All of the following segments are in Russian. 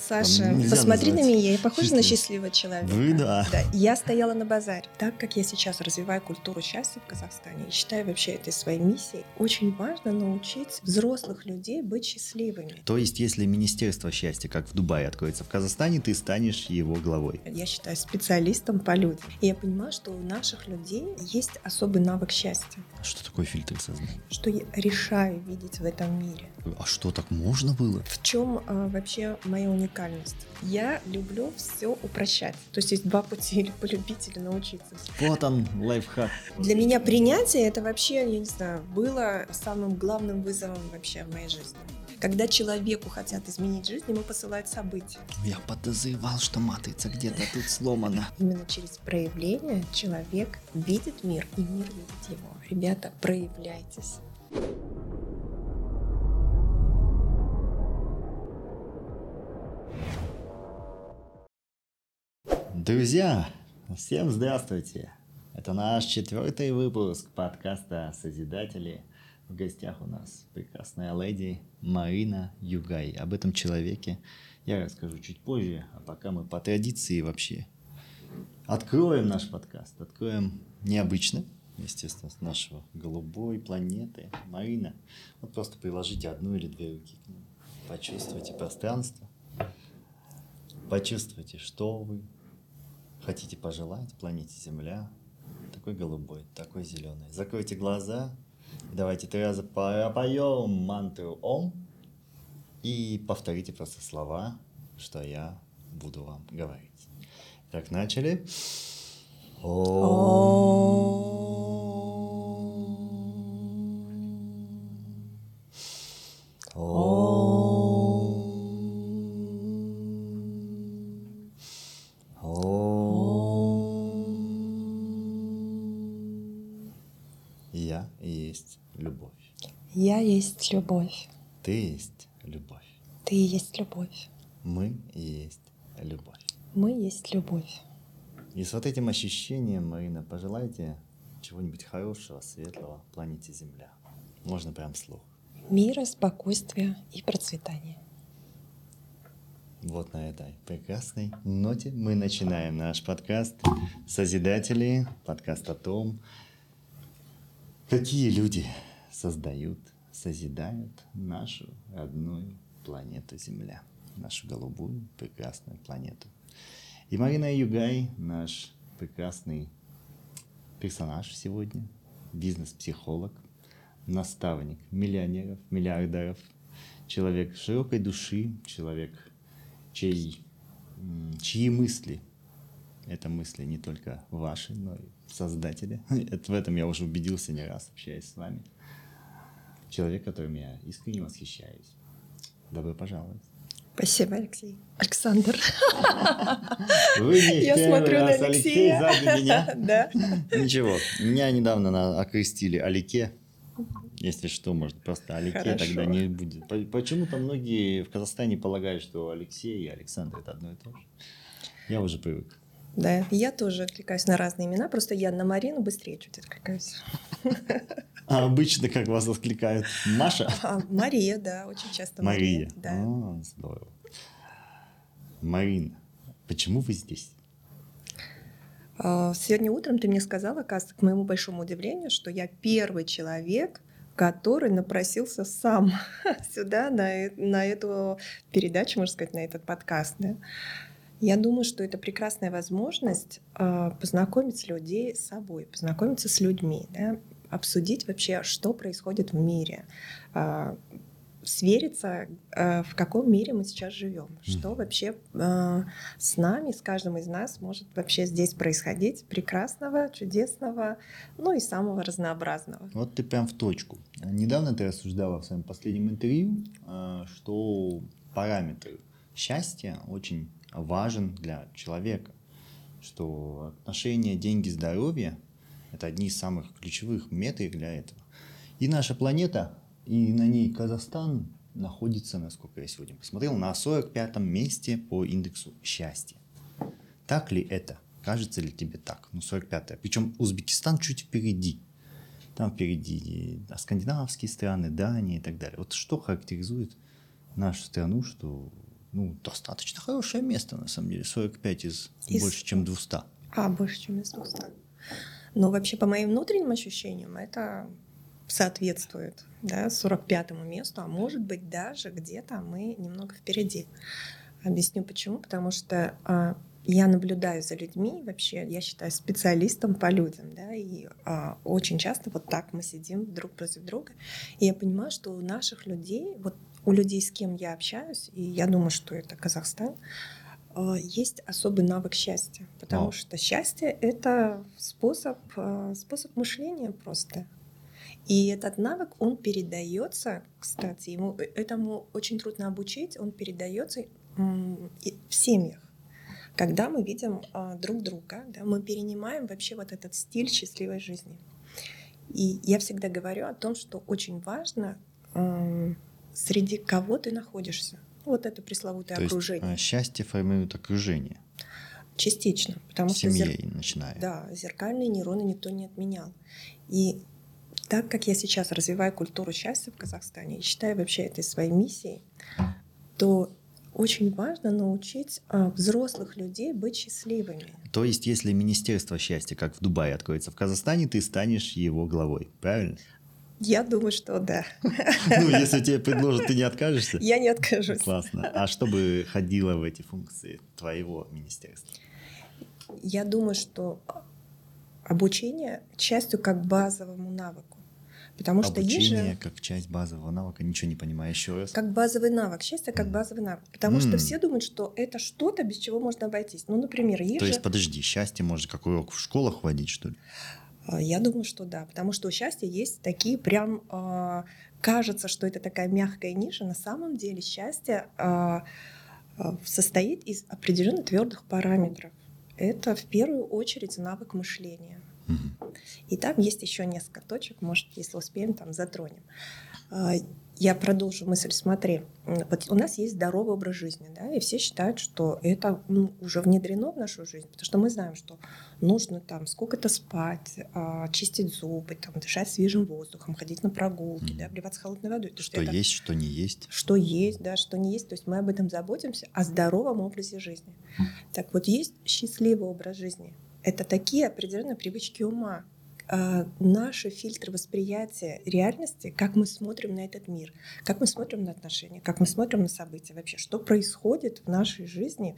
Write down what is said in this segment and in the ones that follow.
Саша, посмотри на меня, я похожа на счастливого человека. Вы да. Да, я стояла на базаре. Так как я сейчас развиваю культуру счастья в Казахстане и считаю вообще этой своей миссией, очень важно научить взрослых людей быть счастливыми. То есть, если Министерство счастья, как в Дубае, откроется в Казахстане, ты станешь его главой. Я считаю специалистом по людям. И я понимаю, что у наших людей есть особый навык счастья, Что такое фильтр сознания? что я решаю видеть в этом мире. А что, так можно было? В чем а, вообще моя уникальность? Я люблю все упрощать. То есть есть два пути, или полюбить, или научиться. Вот он, лайфхак. Для меня принятие это вообще, я не знаю, было самым главным вызовом вообще в моей жизни. Когда человеку хотят изменить жизнь, ему посылают события. Я подозревал, что матрица где-то тут сломана. Именно через проявление человек видит мир, и мир видит его. Ребята, проявляйтесь. Друзья, всем здравствуйте. Это наш четвертый выпуск подкаста «Созидатели». В гостях у нас прекрасная леди Марина Югай. Об этом человеке я расскажу чуть позже, а пока мы по традиции вообще откроем наш подкаст, откроем необычно, естественно, с нашего голубой планеты. Марина, вот просто приложите одну или две руки к нему. Почувствуйте пространство, почувствуйте, что вы хотите пожелать планете Земля. Такой голубой, такой зеленый. Закройте глаза. Давайте три раза пропоем мантру Ом. И повторите просто слова, что я буду вам говорить. Так, начали. Ом. Я есть любовь. Ты есть любовь. Ты есть любовь. Мы есть любовь. Мы есть любовь. И с вот этим ощущением, Марина, пожелайте чего-нибудь хорошего, светлого планете Земля. Можно прям слух. Мира, спокойствия и процветания. Вот на этой прекрасной ноте мы начинаем наш подкаст «Созидатели», подкаст о том, какие люди создают, созидают нашу родную планету Земля, нашу голубую прекрасную планету. И Марина Югай, наш прекрасный персонаж сегодня, бизнес-психолог, наставник миллионеров, миллиардеров, человек широкой души, человек, чей, чьи мысли, это мысли не только ваши, но и создатели. Это, в этом я уже убедился не раз, общаясь с вами. Человек, которым я искренне восхищаюсь. Добро пожаловать. Спасибо, Алексей. Александр. Вы не Я смотрю на раз, Алексей, Алексея. сзади меня. Да. Ничего, меня недавно на- окрестили Алике. Если что, может, просто Алике Хорошо. тогда не будет. По- Почему-то многие в Казахстане полагают, что Алексей и Александр это одно и то же. Я уже привык. Да, я тоже откликаюсь на разные имена, просто я на Марину быстрее чуть откликаюсь. А обычно как вас откликают? Маша? А, Мария, да, очень часто Мария. Да. А, здорово. Марина, почему вы здесь? А, Сегодня утром ты мне сказала, оказывается, к моему большому удивлению, что я первый человек, который напросился сам сюда, на, э- на эту передачу, можно сказать, на этот подкаст. да. Я думаю, что это прекрасная возможность а, познакомить людей с собой, познакомиться с людьми, да, обсудить вообще, что происходит в мире, а, свериться, а, в каком мире мы сейчас живем, что вообще а, с нами, с каждым из нас может вообще здесь происходить прекрасного, чудесного, ну и самого разнообразного. Вот ты прям в точку. Недавно ты рассуждала в своем последнем интервью, э, что параметр счастья очень важен для человека, что отношения, деньги, здоровье – это одни из самых ключевых метрик для этого. И наша планета, и на ней Казахстан находится, насколько я сегодня посмотрел, на 45-м месте по индексу счастья. Так ли это? Кажется ли тебе так? Ну, 45-е. Причем Узбекистан чуть впереди. Там впереди да, скандинавские страны, Дания и так далее. Вот что характеризует нашу страну, что ну, достаточно хорошее место, на самом деле. 45 из, Из- больше, чем 200. А, больше, чем из 200. Но вообще, по моим внутренним ощущениям, это соответствует да, 45-му месту, а может быть даже где-то мы немного впереди. Объясню почему. Потому что а, я наблюдаю за людьми, вообще я считаю специалистом по людям, да, и а, очень часто вот так мы сидим друг против друга, и я понимаю, что у наших людей, вот у людей, с кем я общаюсь, и я думаю, что это Казахстан, есть особый навык счастья, потому Вау. что счастье это способ, а, способ мышления просто. И этот навык, он передается, кстати, ему, э, этому очень трудно обучить, он передается в семьях. Когда мы видим а, друг друга, да, мы перенимаем вообще вот этот стиль счастливой жизни. И я всегда говорю о том, что очень важно, среди кого ты находишься. Вот это пресловутое То есть окружение. э, счастье формирует окружение. Частично. Потому в что зер- начиная. Да, зеркальные нейроны никто не отменял. И так как я сейчас развиваю культуру счастья в Казахстане и считаю вообще этой своей миссией, то очень важно научить а, взрослых людей быть счастливыми. То есть, если Министерство счастья, как в Дубае, откроется в Казахстане, ты станешь его главой, правильно? Я думаю, что да. Ну, если тебе предложат, ты не откажешься? Я не откажусь. Классно. А что бы ходило в эти функции твоего министерства? Я думаю, что обучение счастью как базовому навыку. Потому что есть же- Обучение как часть базового навыка. Ничего не понимаю еще раз. Как базовый навык. Счастье как Мгм. базовый навык. Потому что М. все думают, что это что-то, без чего можно обойтись. Ну, например, есть То же... есть, подожди, счастье может как урок в школах вводить, что ли? А, Я думаю, что да, потому что у счастья есть такие прям а, кажется, что это такая мягкая ниша. На самом деле счастье а, состоит из определенно твердых параметров. Это в первую очередь навык мышления. И там есть еще несколько точек, может, если успеем, там затронем. Я продолжу мысль, смотри, вот у нас есть здоровый образ жизни, да, и все считают, что это ну, уже внедрено в нашу жизнь, потому что мы знаем, что нужно там сколько-то спать, а, чистить зубы, там, дышать свежим воздухом, ходить на прогулки, да, обливаться холодной водой. То Что это- есть, что не есть. что есть, да, что не есть. То есть мы об этом заботимся, о здоровом образе жизни. Так вот, есть счастливый образ жизни. Это такие определенные привычки ума, а, наши фильтры восприятия реальности, как мы смотрим на этот мир, как мы смотрим на отношения, как мы смотрим на события вообще, что происходит в нашей жизни.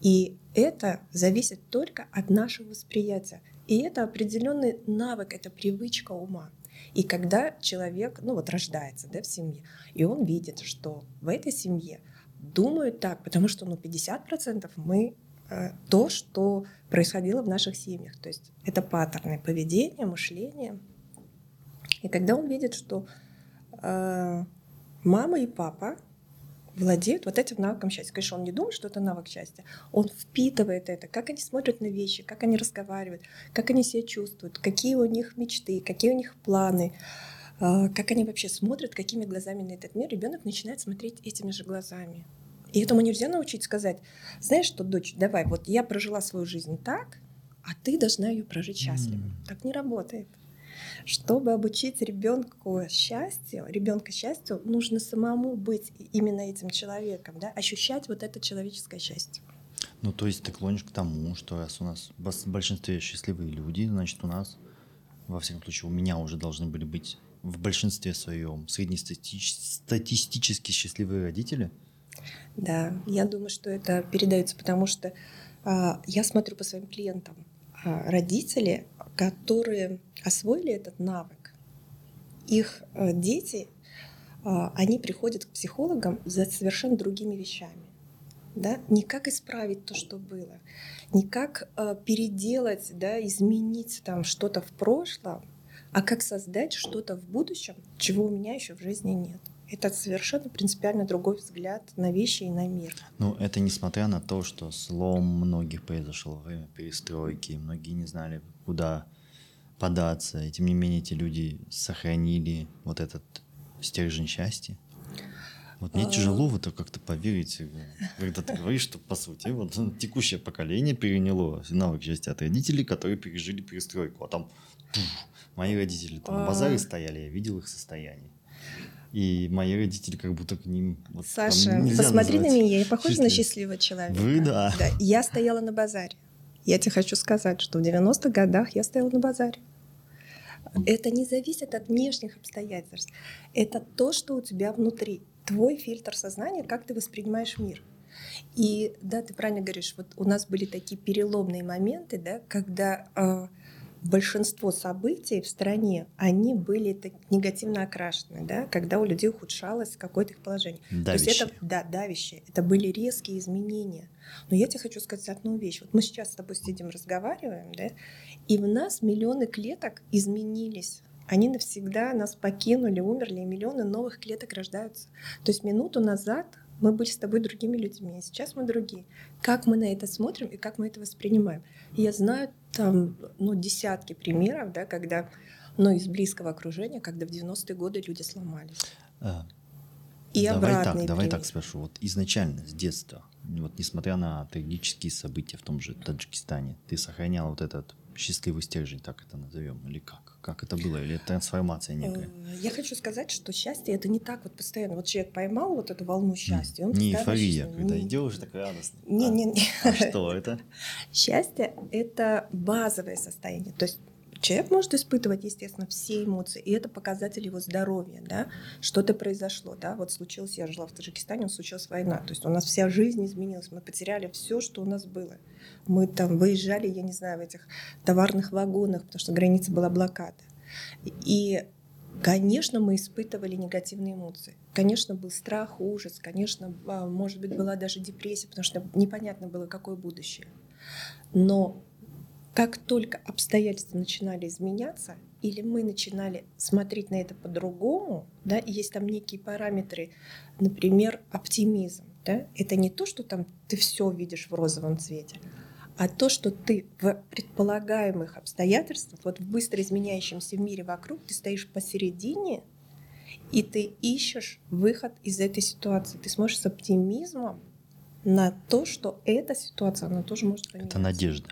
И это зависит только от нашего восприятия. И это определенный навык, это привычка ума. И когда человек, ну вот рождается да, в семье, и он видит, что в этой семье думают так, потому что ну, 50% мы э, то, что происходило в наших семьях. То есть это паттерны поведения, мышления. И когда он видит, что э, мама и папа владеют вот этим навыком счастья. Конечно, он не думает, что это навык счастья. Он впитывает это, как они смотрят на вещи, как они разговаривают, как они себя чувствуют, какие у них мечты, какие у них планы, а, как они вообще смотрят, какими глазами на этот мир. Ребенок начинает смотреть этими же глазами. И этому нельзя научить сказать, знаешь что, дочь, давай, вот я прожила свою жизнь так, а ты должна ее прожить счастливо. М. Так не работает. Чтобы обучить ребенку счастью, ребенка счастью, нужно самому быть именно этим человеком, да, ощущать вот это человеческое счастье. Ну, то есть ты клонишь к тому, что раз у нас в большинстве счастливые люди, значит, у нас, во всяком случае, у меня уже должны были быть в большинстве своем среднестатистически счастливые родители. Да, я думаю, что это передается, потому что а, я смотрю по своим клиентам, а, родители, которые освоили этот навык, их а, дети, а, они приходят к психологам за совершенно другими вещами. Да? Не как исправить то, что было, не как а, переделать, да, изменить там что-то в прошлом, а как создать что-то в будущем, чего у меня еще в жизни нет. Это совершенно принципиально другой взгляд на вещи и на мир. Ну, это несмотря на то, что слом многих произошел во время перестройки, многие не знали, куда податься, и тем не менее эти люди сохранили вот этот стержень счастья. Вот мне А. тяжело в это как-то поверить, когда ты говоришь, что по сути вот текущее поколение переняло навык счастья от родителей, которые пережили перестройку, а там пуф, мои родители там на базаре стояли, я видел их состояние. И мои родители как будто к ним... Вот, Саша, посмотри на меня, я похожа на счастливого человека. Вы да. да. Я стояла на базаре. Я тебе хочу сказать, что в 90-х годах я стояла на базаре. Это не зависит от внешних обстоятельств. Это то, что у тебя внутри. Твой фильтр сознания, как ты воспринимаешь мир. И да, ты правильно говоришь, вот у нас были такие переломные моменты, да, когда э, большинство событий в стране, они были так негативно окрашены, да, когда у людей ухудшалось какое-то их положение. Давящие. То есть это, да, давящие. Это были резкие изменения. Но я тебе хочу сказать одну вещь. Вот мы сейчас с тобой сидим, разговариваем, да, и в нас миллионы клеток изменились. Они навсегда нас покинули, умерли, и миллионы новых клеток рождаются. То есть минуту назад мы были с тобой другими людьми, а сейчас мы другие. Как мы на это смотрим и как мы это воспринимаем? я знаю там ну, десятки примеров, да, когда, ну, из близкого окружения, когда в 90-е годы люди сломались. А, и давай так, давай так спрошу. Вот изначально, с детства, вот несмотря на трагические события в том же Таджикистане, ты сохранял вот этот счастливый стержень, так это назовем, или как? Как это было? Или это трансформация некая? Э, я хочу сказать, что счастье это не так вот постоянно. Вот человек поймал вот эту волну счастья. Он не эйфория, когда не... идешь так радостно. Не, а, не, не. А что это? Счастье это базовое состояние. То есть Человек может испытывать, естественно, все эмоции, и это показатель его здоровья, да, что-то произошло, да, вот случилось, я жила в Таджикистане, случилась война, то есть у нас вся жизнь изменилась, мы потеряли все, что у нас было. Мы там выезжали, я не знаю, в этих товарных вагонах, потому что граница была блокада. И Конечно, мы испытывали негативные эмоции. Конечно, был страх, ужас. Конечно, а, может быть, была даже депрессия, потому что непонятно было, какое будущее. Но как только обстоятельства начинали изменяться, или мы начинали смотреть на это по-другому, да, и есть там некие параметры, например, оптимизм, да, это не то, что там ты все видишь в розовом цвете, а то, что ты в предполагаемых обстоятельствах, вот в быстро изменяющемся мире вокруг, ты стоишь посередине, и ты ищешь выход из этой ситуации. Ты сможешь с оптимизмом на то, что эта ситуация, она тоже может поменяться. Это надежда.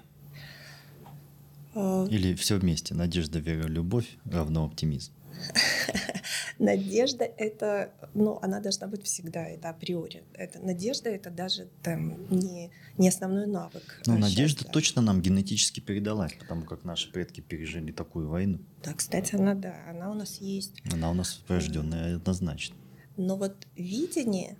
А, Или все вместе. Надежда, вера, любовь равно оптимизм. Надежда это, ну, она должна быть всегда, это априори. Это надежда это даже там не не основной навык. Ну, надежда точно нам генетически передалась, потому как наши предки пережили такую войну. Да, кстати, она да, она у нас есть. Она у нас врожденная однозначно. Но вот видение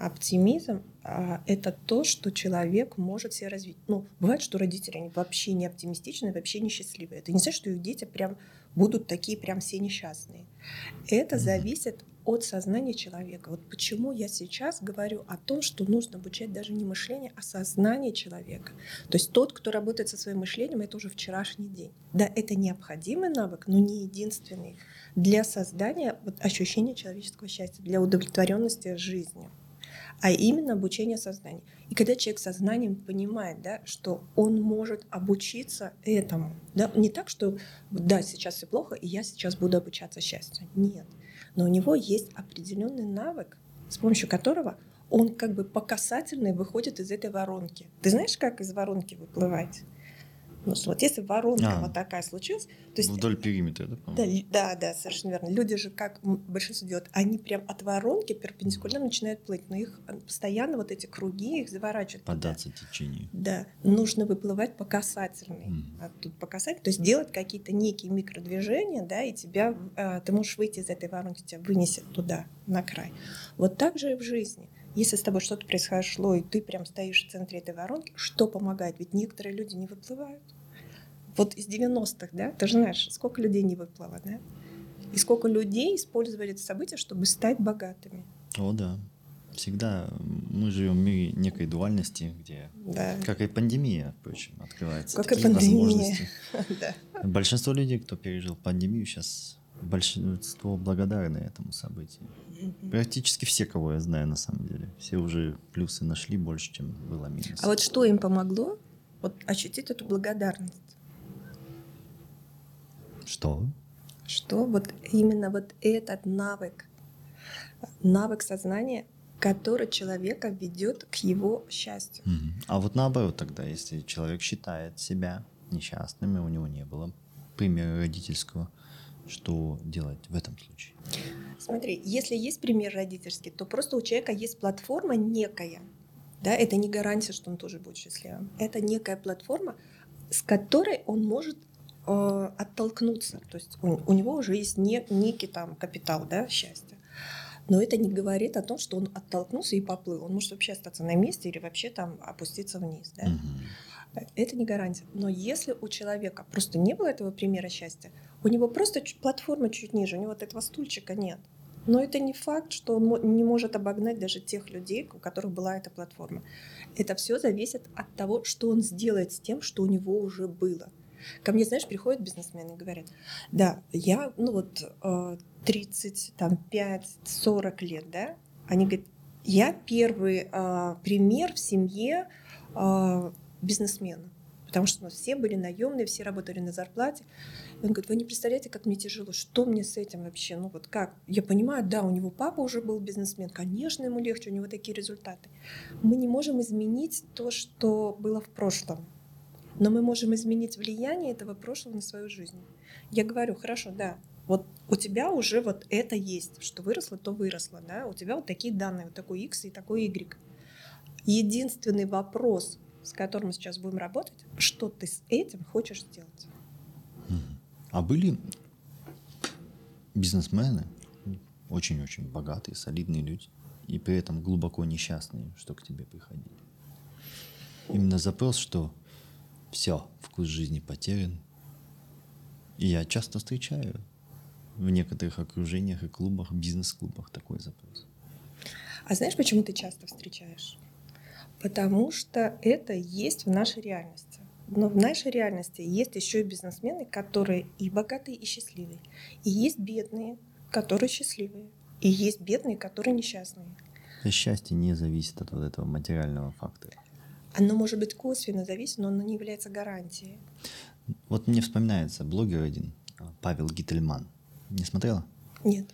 Оптимизм а, это то, что человек может себе развить. Ну, бывает, что родители они вообще не оптимистичны, вообще не счастливые. Это не значит, что их дети прям будут такие прям все несчастные. Это зависит от сознания человека. Вот почему я сейчас говорю о том, что нужно обучать даже не мышление, а сознание человека. То есть тот, кто работает со своим мышлением, это уже вчерашний день. Да, это необходимый навык, но не единственный для создания вот, ощущения человеческого счастья, для удовлетворенности жизнью а именно обучение сознания. И когда человек сознанием понимает, да, что он может обучиться этому, да, не так, что да, сейчас все плохо, и я сейчас буду обучаться счастью. Нет. Но у него есть определенный навык, с помощью которого он как бы по касательной выходит из этой воронки. Ты знаешь, как из воронки выплывать? Ну, что вот если воронка а, вот такая случилась, то есть вдоль периметра, да? Да, да, да, совершенно верно. Люди же, как большинство делают, они прям от воронки перпендикулярно начинают плыть, но их а, постоянно вот эти круги их заворачивают. Податься течению. Да, нужно выплывать по касательной. Mm. А тут по касательной, то есть делать какие-то некие микродвижения, да, и тебя, а, ты можешь выйти из этой воронки, тебя вынесет туда, на край. Вот так же и в жизни. Если с тобой что-то произошло, и ты прям стоишь в центре этой воронки, что помогает? Ведь некоторые люди не выплывают. Вот из 90-х, да, ты же знаешь, сколько людей не выплыло, да? И сколько людей использовали это событие, чтобы стать богатыми. О, да. Всегда мы живем в мире некой дуальности, где, да. как и пандемия, впрочем, открывается как такие и пандемия. возможности. да. Большинство людей, кто пережил пандемию, сейчас большинство благодарны этому событию. Практически все, кого я знаю, на самом деле. Все уже плюсы нашли больше, чем было минус. А вот что им помогло? Вот ощутить эту благодарность. Что? Что вот именно вот этот навык, навык сознания, который человека ведет к его счастью. А вот наоборот тогда, если человек считает себя несчастным, и у него не было примера родительского, что делать в этом случае? Смотри, если есть пример родительский, то просто у человека есть платформа некая. Да, это не гарантия, что он тоже будет счастливым. Это некая платформа, с которой он может э, оттолкнуться. То есть у, у него уже есть не, некий там капитал да, счастья. Но это не говорит о том, что он оттолкнулся и поплыл. Он может вообще остаться на месте или вообще там опуститься вниз. Да? Мгм. Это не гарантия. Но если у человека просто не было этого примера счастья, у него просто чуть- платформа чуть ниже, у него вот этого стульчика нет. Но это не факт, что он не может обогнать даже тех людей, у которых была эта платформа. Это все зависит от того, что он сделает с тем, что у него уже было. Ко мне, знаешь, приходят бизнесмены и говорят, да, я, ну вот, э, 30, там, 5, 40 лет, да, они говорят, я первый э, пример в семье э, бизнесмена, потому что у нас все были наемные, все работали на зарплате. Он говорит, вы не представляете, как мне тяжело, что мне с этим вообще, ну вот как? Я понимаю, да, у него папа уже был бизнесмен, конечно, ему легче, у него такие результаты. Мы не можем изменить то, что было в прошлом, но мы можем изменить влияние этого прошлого на свою жизнь. Я говорю, хорошо, да, вот у тебя уже вот это есть, что выросло, то выросло, да, у тебя вот такие данные, вот такой X и такой Y. Единственный вопрос, с которым мы сейчас будем работать, что ты с этим хочешь сделать? А были бизнесмены, очень-очень богатые, солидные люди, и при этом глубоко несчастные, что к тебе приходили. Именно запрос, что все, вкус жизни потерян. И я часто встречаю в некоторых окружениях и клубах, бизнес-клубах такой запрос. А знаешь, почему ты часто встречаешь? Потому что это есть в нашей реальности. Но в нашей реальности есть еще и бизнесмены, которые и богатые, и счастливые. И есть бедные, которые счастливые. И есть бедные, которые несчастные. И счастье не зависит от вот этого материального фактора. Оно может быть косвенно зависит, но оно не является гарантией. Вот мне вспоминается блогер один, а, Павел Гительман. Не смотрела? Нет.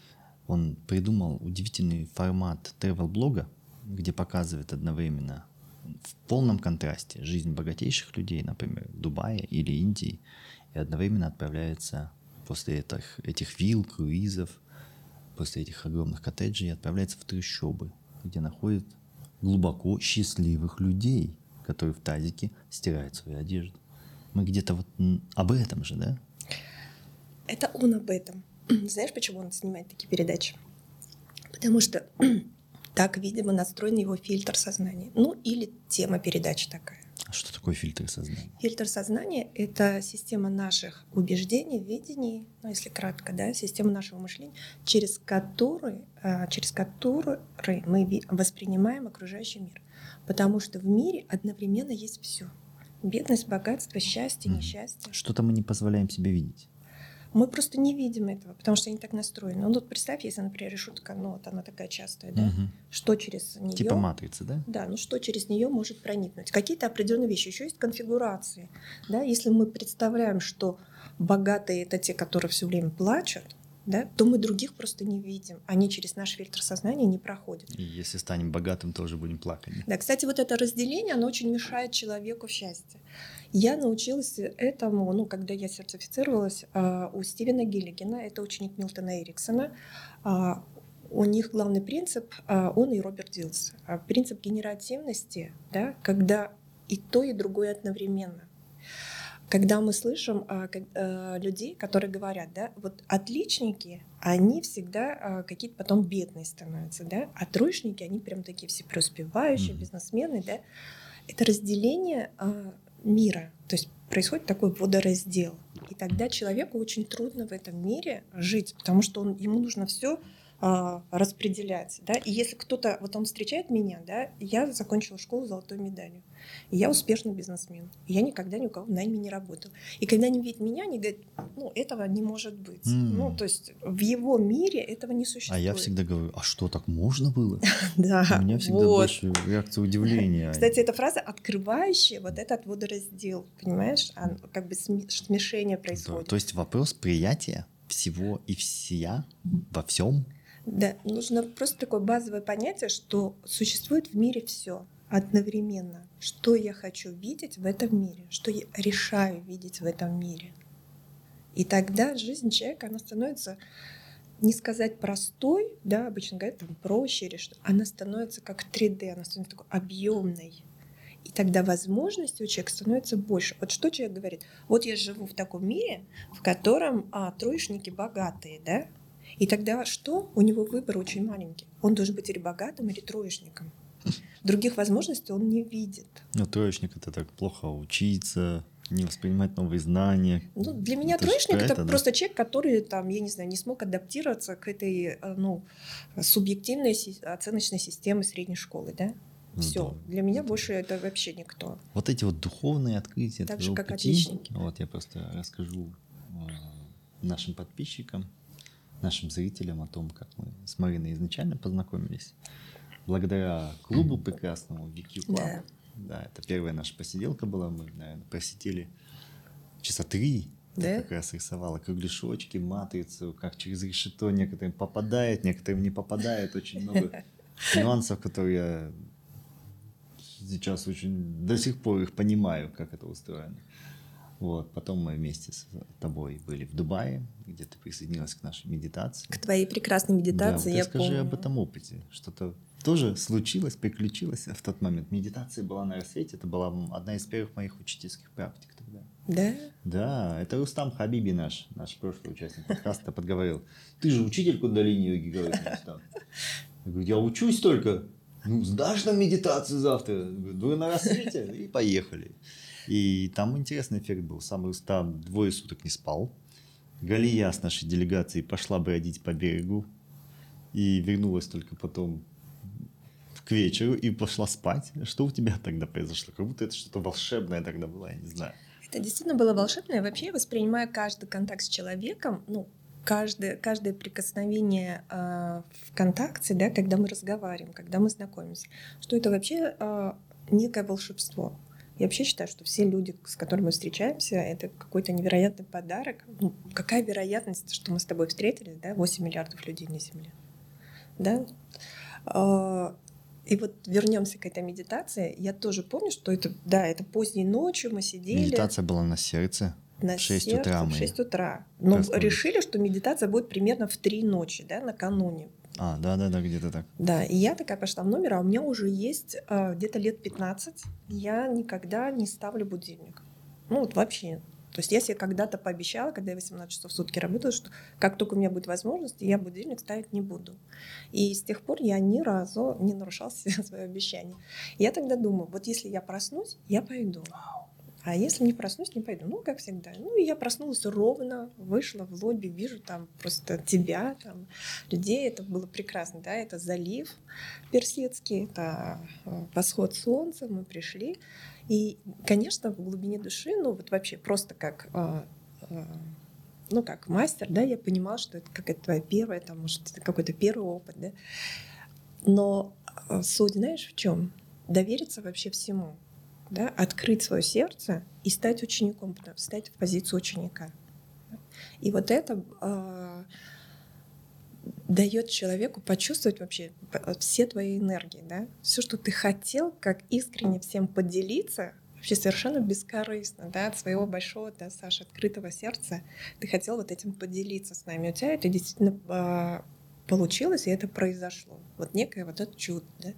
Он придумал удивительный формат travel-блога, где показывает одновременно в полном контрасте жизнь богатейших людей, например, Дубая или Индии, и одновременно отправляется после этих, этих вилл, круизов, после этих огромных коттеджей, отправляется в трущобы, где находит глубоко счастливых людей, которые в тазике стирают свою одежду. Мы где-то вот об этом же, да? Это он об этом. Знаешь, почему он снимает такие передачи? Потому что так, видимо, настроен его фильтр сознания. Ну, или тема передачи такая. А Что такое фильтр сознания? Фильтр сознания — это система наших убеждений, видений, ну, если кратко, да, система нашего мышления, через который, а, через который мы воспринимаем окружающий мир. Потому что в мире одновременно есть все. Бедность, богатство, счастье, несчастье. Что-то мы не позволяем себе видеть. Мы просто не видим этого, потому что они так настроены. Ну, вот представь, если, например, решетка, ну, вот она такая частая, да, Мгм. что через нее... Типа матрицы, да? Да, ну что через нее может проникнуть? Какие-то определенные вещи. Еще есть конфигурации. Да? Если мы представляем, что богатые это те, которые все время плачут, да, то мы других просто не видим. Они через наш фильтр сознания не проходят. И если станем богатым, тоже будем плакать. Да, кстати, вот это разделение, оно очень мешает человеку в счастье. Я научилась этому, ну, когда я сертифицировалась а, у Стивена Гиллигена, это ученик Милтона Эриксона. А, у них главный принцип, а, он и Роберт Дилс, принцип генеративности, да, когда и то, и другое одновременно. Когда мы слышим а, как- а, людей, которые говорят, да, вот отличники, они всегда а, какие-то потом бедные становятся, да, а троечники, они прям такие все преуспевающие, бизнесмены, да. Это разделение а, мира, то есть происходит такой водораздел. И тогда человеку очень трудно в этом мире жить, потому что он, ему нужно все распределять. Да? И если кто-то, вот он встречает меня, да, я закончила школу с золотой медалью, и я успешный бизнесмен, и я никогда ни у кого в найме не работал. И когда они видят меня, они говорят, ну, этого не может быть. М. Ну, то есть в его мире этого не А существует. я всегда говорю, а что, так можно было? Да, У меня всегда вот. больше реакция удивления. Кстати, эта фраза открывающая вот этот водораздел, понимаешь? А, как бы сме- смешение То- происходит. То есть вопрос приятия всего и всея во всем. Да, нужно просто такое базовое понятие, что существует в мире все одновременно. Что я хочу видеть в этом мире, что я решаю видеть в этом мире. И тогда жизнь человека, она становится не сказать простой, да, обычно говорят там проще или что, она становится как 3D, она становится такой объемной. И тогда возможности у человека становится больше. Вот что человек говорит? Вот я живу в таком мире, в котором а, троечники богатые, да? И тогда что? У него выбор очень маленький. Он должен быть или богатым, или троечником. Других возможностей он не видит. Ну, троечник это так плохо учиться, не воспринимать новые знания. Ну, для меня Это троечник это, это, да? просто человек, который там, я не знаю, не смог адаптироваться к этой э, ну, субъективной оценочной системе средней школы, да? Ну Все. да. Для меня больше это вообще никто. Вот эти вот духовные открытия Так же, как пути, отличники. вот я просто расскажу э, нашим подписчикам, нашим зрителям о том, как мы с Мариной изначально познакомились. Благодаря клубу прекрасному VQ Club. Да. Да, это первая наша посиделка была. Мы, наверное, просидели часа три. Ты Да? как раз рисовала кругляшочки, матрицу, как через решето некоторым попадает, некоторым не попадает. Очень много нюансов, которые я сейчас очень до сих пор их понимаю, как это устроено. Вот. Потом мы вместе с тобой были в Дубае, где ты присоединилась к нашей медитации. К твоей прекрасной медитации да, вот я расскажи помню. об этом опыте. Что-то тоже случилось, приключилось в тот момент. Медитация была на рассвете, это была одна из первых моих учительских практик тогда. Да? Да, это Рустам Хабиби наш, наш прошлый участник подкаста подговорил. Ты же учитель кундалини йоги, говорит Рустам. Я говорю, я учусь только. Ну, сдашь нам медитацию завтра? Говорю, «Ну, на рассвете. И поехали. И там интересный эффект был. Сам Рустам двое суток не спал. Галия с нашей делегацией пошла бродить по берегу и вернулась только потом к вечеру и пошла спать. Что у тебя тогда произошло? Как будто это что-то волшебное тогда было, я не знаю. Это действительно было волшебно. Я вообще воспринимаю каждый контакт с человеком, ну, каждое, каждое прикосновение э, в контакте, да, когда мы разговариваем, когда мы знакомимся, что это вообще э, некое волшебство. Я вообще считаю, что все люди, с которыми мы встречаемся, это какой-то невероятный подарок. Ну, какая вероятность, что мы с тобой встретились, да, 8 миллиардов людей на Земле, да? А, И вот вернемся к этой медитации. Я тоже помню, что это, да, это поздней ночью мы сидели Медитация была на сердце. на в 6 сердце утра в мы 6 утра. Но проснулись. решили, что медитация будет примерно в 3 ночи, да, накануне. А, да-да-да, где-то так. Да, и я такая пошла в номер, а у меня уже есть э, где-то лет 15. Я никогда не ставлю будильник. Ну вот вообще. То есть я себе когда-то пообещала, когда я 18 часов в сутки работала, что как только у меня будет возможность, я будильник ставить не буду. И с тех пор я ни разу не нарушала себе свое обещание. Я тогда думаю, вот если я проснусь, я пойду. А если не проснусь, не пойду. Ну, как всегда. Ну, и я проснулась ровно, вышла в лобби, вижу там просто тебя, там, людей. Это было прекрасно, да, это залив персидский, это э, восход солнца, мы пришли. И, конечно, в глубине души, ну, вот вообще просто как э, э, ну, как мастер, да, я понимала, что это какая-то твоя первая, там, может, это какой-то первый опыт, да. Но суть, знаешь, в чем? Довериться вообще всему да, открыть свое сердце и стать учеником, стать в позицию ученика. И вот это э, дает человеку почувствовать вообще все твои энергии, да, все, что ты хотел, как искренне всем поделиться, вообще совершенно бескорыстно, да, от своего большого, да, Саша, открытого сердца, ты хотел вот этим поделиться с нами. У тебя это действительно э, получилось, и это произошло. Вот некое вот это чудо, да.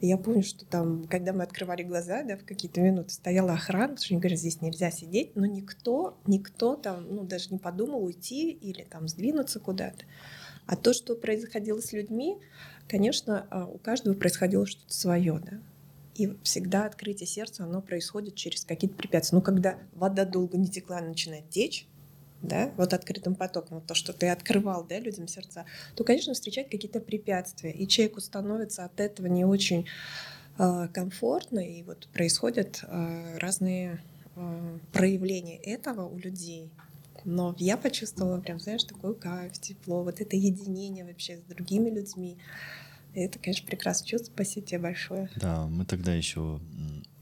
Я помню, что там, когда мы открывали глаза, да, в какие-то минуты стояла охрана, что они говорят, здесь нельзя сидеть, но никто, никто там, ну, даже не подумал уйти или там сдвинуться куда-то. А то, что происходило с людьми, конечно, а, у каждого происходило что-то свое, да. И всегда открытие сердца, оно происходит через какие-то препятствия. Ну, когда вода долго не текла, начинает течь, да, вот открытым потоком, вот то, что ты открывал, да, людям сердца, то, конечно, встречать какие-то препятствия. И человеку становится от этого не очень э, комфортно, и вот происходят э, разные э, проявления этого у людей. Но я почувствовала прям, знаешь, такой кайф, тепло, вот это единение вообще с другими людьми. И это, конечно, прекрасное чувство. Спасибо тебе большое. Да, мы тогда еще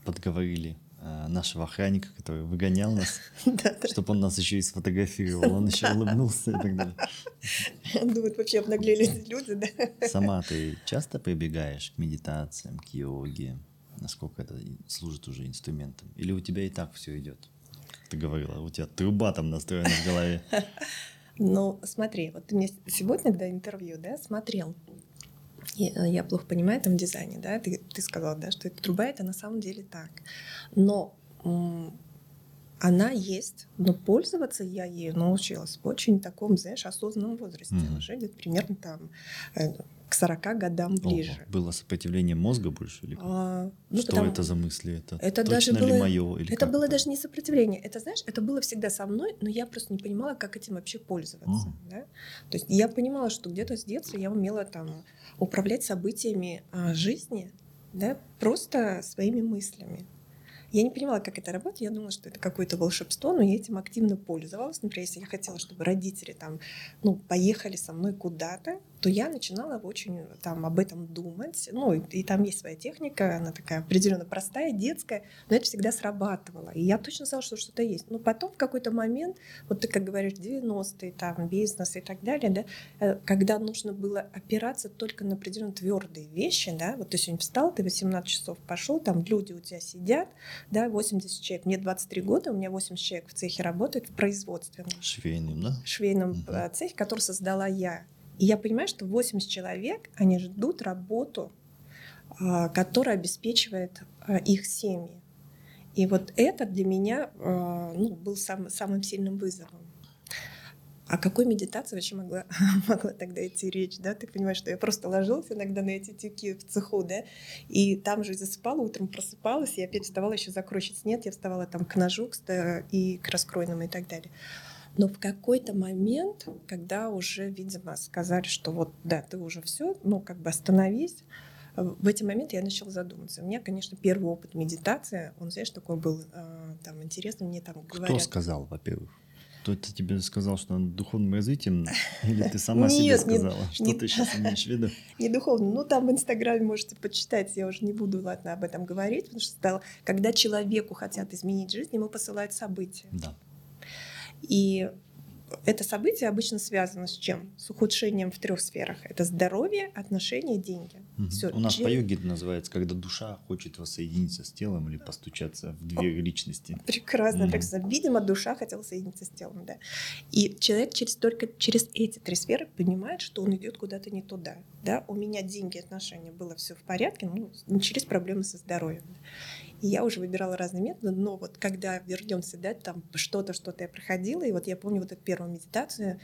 подговорили нашего охранника, который выгонял нас, чтобы он нас еще и сфотографировал. Он еще улыбнулся и так далее. Думают, вообще обнаглели люди, да? Сама ты часто прибегаешь к медитациям, к йоге? Насколько это служит уже инструментом? Или у тебя и так все идет? Как ты говорила, у тебя труба там настроена в голове. Но смотри, вот ты мне сегодня, когда интервью, да, смотрел, я, я плохо понимаю там дизайне, да, ты, ты сказала, да, что эта труба это на самом деле так. Но она есть, но пользоваться я ею научилась в очень таком, знаешь, осознанном возрасте. Mm-hmm. Уже где-то примерно там э, к 40 годам ближе. О, было сопротивление мозга больше? Или а, ну, что потому... это за мысли? Это, это точно даже было, ли мое? Или это было это? даже не сопротивление. Это, знаешь, это было всегда со мной, но я просто не понимала, как этим вообще пользоваться. Mm. Да? То есть я понимала, что где-то с детства я умела там управлять событиями а, жизни, да, просто своими мыслями. Я не понимала, как это работает. Я думала, что это какое-то волшебство, но я этим активно пользовалась. Например, если я хотела, чтобы родители там, ну, поехали со мной куда-то, то я начинала очень там об этом думать. Ну, и, и там есть своя техника, она такая определенно простая, детская, но это всегда срабатывало. И я точно знала, что что-то есть. Но потом в какой-то момент, вот ты как говоришь, 90-е, там, бизнес и так далее, да, э, когда нужно было опираться только на определенно твердые вещи, да, вот ты сегодня встал, ты 18 часов пошел, там люди у тебя сидят, да, 80 человек, мне 23 года, у меня 80 человек в цехе работает в производстве. Швейном, да? Швейном угу. цехе, который создала я. И я понимаю, что 80 человек, они ждут работу, а, которая обеспечивает а, их семьи. И вот это для меня а, ну, был сам, самым сильным вызовом. О какой медитации вообще могла, могла тогда идти речь, да? Ты понимаешь, что я просто ложилась иногда на эти тюки в цеху, да, и там же засыпала, утром просыпалась, и опять вставала еще закройщиц нет, я вставала там к ножу и к раскройному и так далее. Но в какой-то момент, когда уже, видимо, сказали, что вот, да, ты уже все, ну, как бы остановись, в эти моменты я начала задуматься. У меня, конечно, первый опыт медитации, он, знаешь, такой был э, там интересный. Мне там говорят... Кто сказал, во-первых? Кто-то тебе сказал, что он духовным развитием, или ты сама себе сказала? Что ты сейчас имеешь в виду? Не духовно. Ну, там в Инстаграме можете почитать, я уже не буду, ладно, об этом говорить, потому что когда человеку хотят изменить жизнь, ему посылают события. Да. И это событие обычно связано с чем? С ухудшением в трех сферах. Это здоровье, отношения, деньги. Угу. Всё. У нас Чем... по йоге это называется, когда душа хочет воссоединиться с телом или постучаться в две личности. Прекрасно, угу. прекрасно. Видимо, душа хотела соединиться с телом, да. И человек через только через эти три сферы понимает, что он идет куда-то не туда. Да? У меня деньги, отношения было все в порядке, ну, через проблемы со здоровьем. И я уже выбирала разные методы, но вот когда вернемся, да, там что-то, что-то я проходила, и вот я помню вот эту первую медитацию,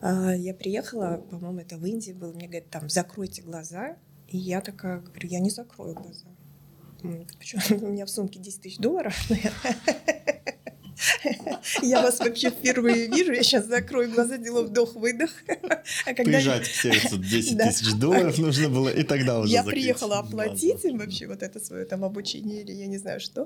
а, я приехала, по-моему, это в Индии было, мне говорят, там, закройте глаза, и я такая говорю, я не закрою глаза. Почему? У меня в сумке 10 тысяч долларов. Я вас вообще впервые вижу, я сейчас закрою глаза, делаю вдох-выдох. А когда... Прижать к сердцу 10 тысяч долларов нужно было, и тогда уже Я приехала оплатить им вообще вот это свое там обучение или я не знаю что.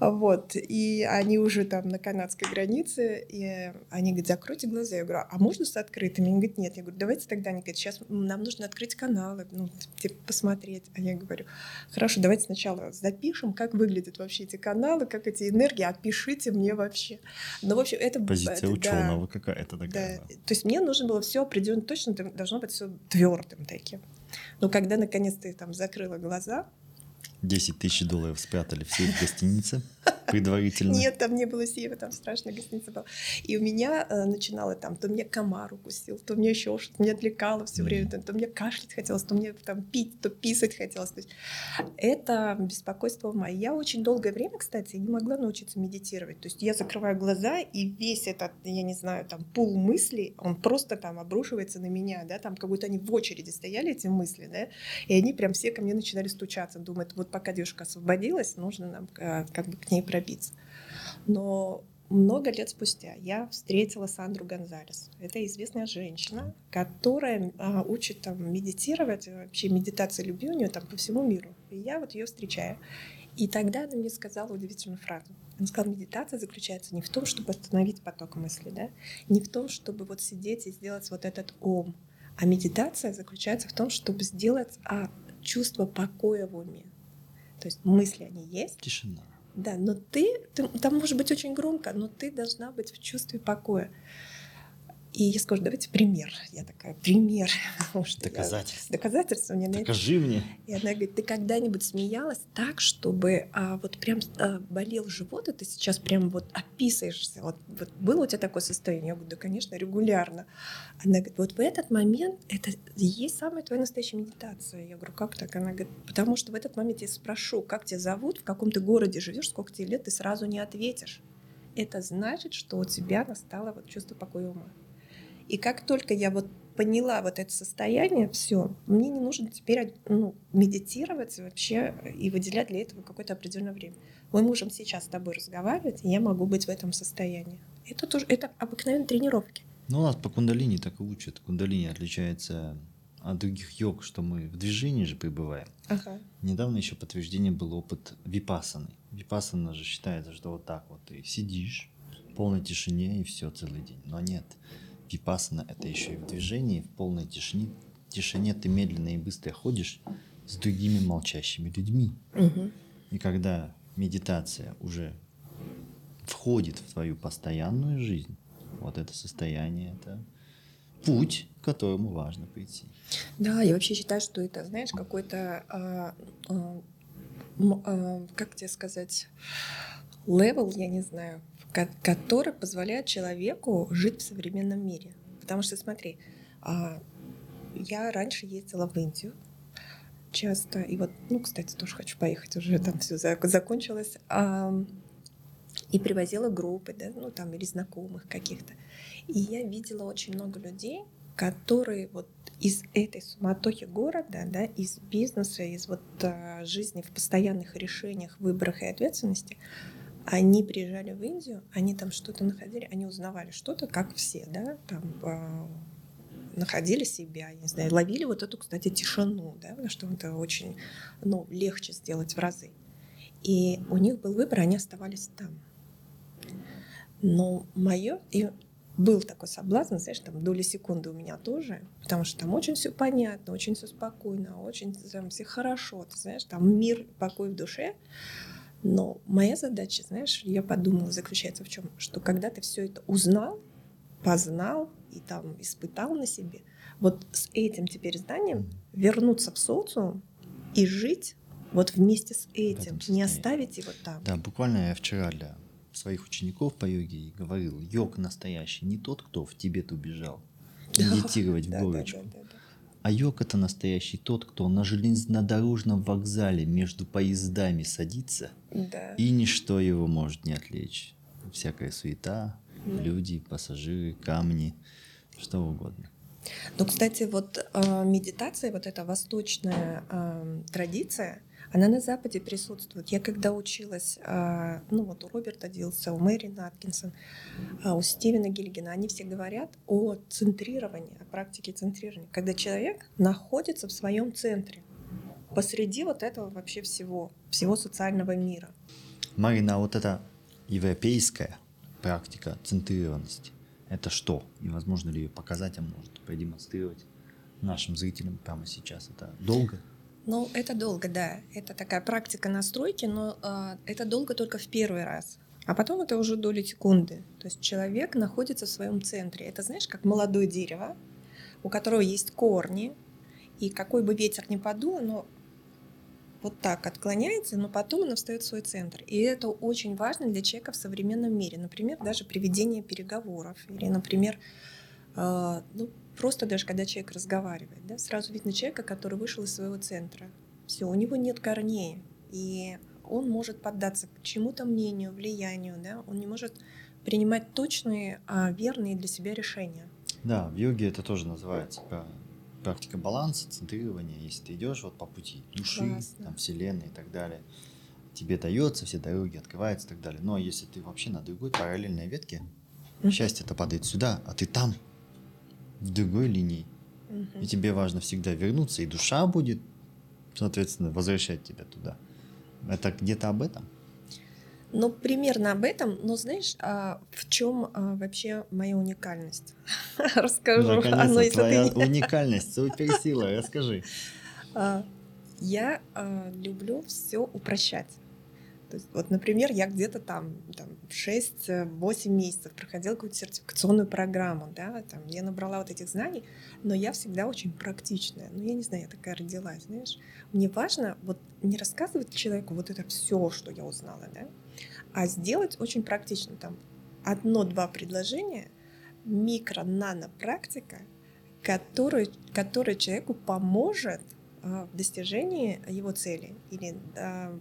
Вот. И они уже там на канадской границе, и они говорят, закройте глаза. Я говорю, а можно с открытыми? Они говорят, нет. Я говорю, давайте тогда. Они говорят, сейчас нам нужно открыть каналы, ну, типа, посмотреть. А я говорю, хорошо, давайте сначала запишем, как выглядят вообще эти каналы, как эти энергии, опишите мне вообще. Ну, в общем, это... Позиция это, ученого да, какая-то такая. Да. То есть мне нужно было все определенно точно, должно быть все твердым таким. Но когда наконец-то я там закрыла глаза, 10 тысяч долларов спрятали все в гостинице предварительно. Нет, там не было сейфа, там страшная гостиница была. И у меня э, начинало там, то мне комар укусил, то мне еще что-то, меня отвлекало все mm. время, то, то мне кашлять хотелось, то мне там пить, то писать хотелось. То есть это беспокойство ума. Я очень долгое время, кстати, не могла научиться медитировать. То есть я закрываю глаза, и весь этот, я не знаю, там пул мыслей, он просто там обрушивается на меня, да, там как будто они в очереди стояли, эти мысли, да, и они прям все ко мне начинали стучаться, думают, вот пока девушка освободилась, нужно нам э, как бы к ней пробиться. Но много лет спустя я встретила Сандру Гонзалес. Это известная женщина, которая а, учит там медитировать, вообще медитация любви у нее там по всему миру. И я вот ее встречаю. И тогда она мне сказала удивительную фразу. Она сказала, медитация заключается не в том, чтобы остановить поток мысли, да? не в том, чтобы вот сидеть и сделать вот этот ом, а медитация заключается в том, чтобы сделать а, чувство покоя в уме. То есть мысли, они есть. Тишина. Да, но ты, ты, там может быть очень громко, но ты должна быть в чувстве покоя. И я скажу, давайте пример. Я такая, пример. Я- Доказательство. Доказательства мне на это. Мне. И она говорит, ты когда-нибудь смеялась так, чтобы а, вот прям а, болел живот, и ты сейчас прям вот описываешься. Вот, вот было у тебя такое состояние? Я говорю, да, конечно, регулярно. Она говорит, вот в этот момент это и есть самая твоя настоящая медитация. Я говорю, как так? Она говорит, потому что в этот момент я спрошу, как тебя зовут, в каком ты городе живешь, сколько тебе лет, ты сразу не ответишь. Это значит, что у тебя настало вот чувство покоя ума. И как только я вот поняла вот это состояние, все, мне не нужно теперь ну, медитировать вообще и выделять для этого какое-то определенное время. Мы можем сейчас с тобой разговаривать, и я могу быть в этом состоянии. Это тоже это обыкновенные тренировки. Ну, у нас по кундалини так и учат. Кундалини отличается от других йог, что мы в движении же пребываем. Ага. Недавно еще подтверждение был опыт випасаны. Випасана же считается, что вот так вот ты сидишь в полной тишине и все целый день. Но нет. Випасана это еще и в движении, в полной тишине. тишине ты медленно и быстро ходишь с другими молчащими людьми. Мгм. И когда медитация уже входит в твою постоянную жизнь, вот это состояние, это путь, к которому важно прийти. Да, я вообще считаю, что это, знаешь, какой-то, а, а, а, как тебе сказать, level, я не знаю, который позволяет человеку жить в современном мире. Потому что, смотри, а, я раньше ездила в Индию часто, и вот, ну, кстати, тоже хочу поехать, уже там все закончилось, и привозила группы, да, ну, там, или знакомых каких-то. И я видела очень много людей, которые вот из этой суматохи города, да, из бизнеса, из вот а, жизни в постоянных решениях, выборах и ответственности, они приезжали в Индию, они там что-то находили, они узнавали что-то, как все, да, там а, находили себя, я не знаю, ловили вот эту, кстати, тишину, да, потому что это очень, ну, легче сделать в разы. И у них был выбор, они оставались там. Но мое, и был такой соблазн, знаешь, там доли секунды у меня тоже, потому что там очень все понятно, очень все спокойно, очень там все хорошо, ты знаешь, там мир, покой в душе. Но моя задача, знаешь, я подумала, заключается в чем, что когда ты все это узнал, познал и там испытал на себе, вот с этим теперь знанием вернуться в социум и жить вот вместе с этим, не оставить его там. Да, буквально я вчера для своих учеников по йоге и говорил, йог настоящий не тот, кто в Тибет убежал медитировать в Да, да, горочку, да, да. А йог это настоящий тот, кто на железнодорожном вокзале между поездами садится, Да. и ничто его может не отвлечь. Всякая суета, Да. люди, пассажиры, камни, что угодно. Ну, кстати, вот э, медитация, вот эта восточная э, традиция, она на Западе присутствует. Я когда училась, э, ну вот у Роберта Дилса, у Мэри Наткинсон, э, у Стивена Гильгена, они все говорят о центрировании, о практике центрирования, когда человек находится в своем центре, посреди вот этого вообще всего, всего социального мира. Марина, а вот эта европейская практика центрированности, это что? И возможно ли ее показать, а может продемонстрировать нашим зрителям прямо сейчас? Это долго? Ну, это долго, да. Это такая практика настройки, но а, это долго только в первый раз. А потом это уже доли секунды. То есть человек находится в своем центре. Это, знаешь, как молодое дерево, у которого есть корни, и какой бы ветер ни подул, оно вот так отклоняется, но потом оно встает в свой центр. И это очень важно для человека в современном мире. Например, даже при ведении переговоров. Или, например, э, ну, просто даже когда человек разговаривает, да, сразу видно человека, который вышел из своего центра. Все, у него нет корней. И он может поддаться к чему-то мнению, влиянию, да, он не может принимать точные, а верные для себя решения. Да, в йоге это тоже называется пра- практика баланса, центрирования. Если ты идешь вот по пути души, Классно. там, вселенной и так далее, тебе дается, все дороги открываются и так далее. Но если ты вообще на другой параллельной ветке, Мгм. счастье-то падает сюда, а ты там, другой линии. Мгм. И тебе важно всегда вернуться, и душа будет, соответственно, возвращать тебя туда. Это где-то об этом? Ну, примерно об этом, но знаешь, а в чем а, вообще моя уникальность? Расскажу. Наконец-то ты твоя не- уникальность, суперсила, расскажи. А, Я а, люблю все упрощать. То есть, вот, например, я где-то там, там 6-8 месяцев проходила какую-то сертификационную программу, да, там, я набрала вот этих знаний, но я всегда очень практичная. Ну, я не знаю, я такая родилась, знаешь. Мне важно вот не рассказывать человеку вот это все, что я узнала, да, а сделать очень практично. Там одно-два предложения, микро-нано практика, который, который человеку поможет а, в достижении его цели или а,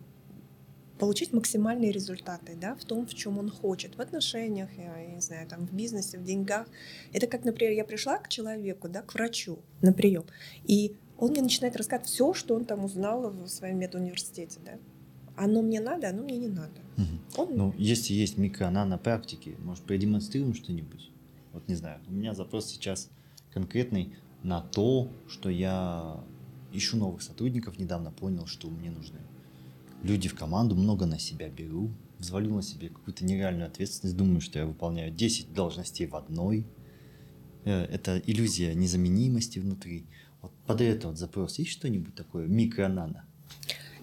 получить максимальные результаты да, в том, в чем он хочет, в отношениях, я, я не знаю, там, в бизнесе, в деньгах. Это как, например, я пришла к человеку, да, к врачу на прием, и он мне начинает рассказывать все, что он там узнал в своем медуниверситете. Да. Оно мне надо, оно мне не надо. Угу. Он... Ну, если есть микро-нано практики, может, продемонстрируем что-нибудь? Вот не знаю, у меня запрос сейчас конкретный на то, что я ищу новых сотрудников, недавно понял, что мне нужны люди в команду, много на себя беру, взвалил на себе какую-то нереальную ответственность, думаю, что я выполняю 10 должностей в одной. Э, это иллюзия незаменимости внутри. Вот под это вот запрос есть что-нибудь такое микро-нано?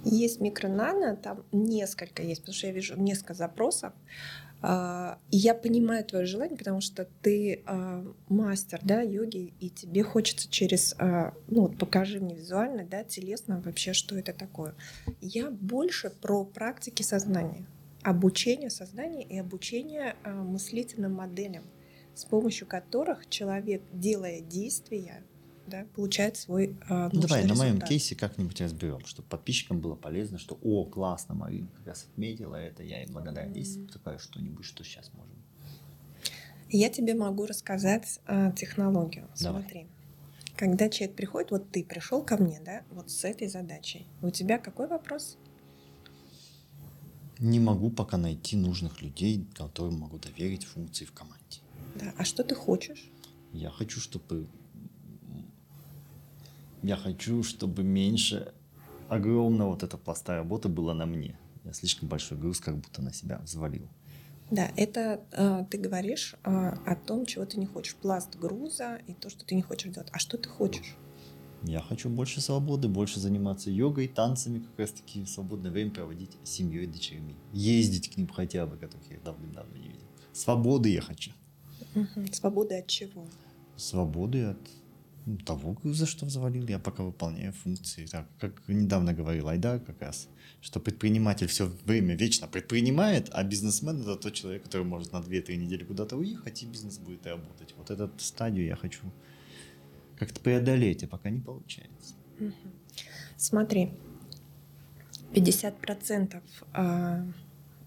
Есть микро-нано, там несколько есть, потому что я вижу несколько запросов. А, и я понимаю твое желание, потому что ты а, мастер да, йоги, и тебе хочется через, а, ну вот покажи мне визуально, да, телесно вообще, что это такое. Я больше про практики сознания, обучение сознания и обучение мыслительным моделям, с помощью которых человек, делая действия, да, получает свой э, ну, Давай результат. на моем кейсе как-нибудь разберем, чтобы подписчикам было полезно, что о, классно, Марина как раз отметила это, я ей благодаря действию такая что-нибудь, что сейчас можем. Я тебе могу рассказать э, технологию. Давай. Смотри. Когда человек приходит, вот ты пришел ко мне, да, вот с этой задачей. У тебя какой вопрос? Не могу пока найти нужных людей, которым могу доверить функции в команде. Да. А что ты хочешь? Я хочу, чтобы я хочу, чтобы меньше огромного вот эта пласта работы была на мне. Я слишком большой груз как будто на себя взвалил. Да, это э, ты говоришь э, о том, чего ты не хочешь. Пласт груза и то, что ты не хочешь делать. А что ты хочешь? Я хочу больше свободы, больше заниматься йогой, танцами, как раз таки в свободное время проводить с семьей и дочерьми. Ездить к ним хотя бы, которых я давно-давно не видел. Свободы я хочу. Угу. Свободы от чего? Свободы от того, за что взвалил, я пока выполняю функции. Так, как недавно говорил Айдар как раз, что предприниматель все время вечно предпринимает, а бизнесмен это тот человек, который может на 2-3 недели куда-то уехать, и бизнес будет работать. Вот эту стадию я хочу как-то преодолеть, а пока не получается. Смотри, 50% а,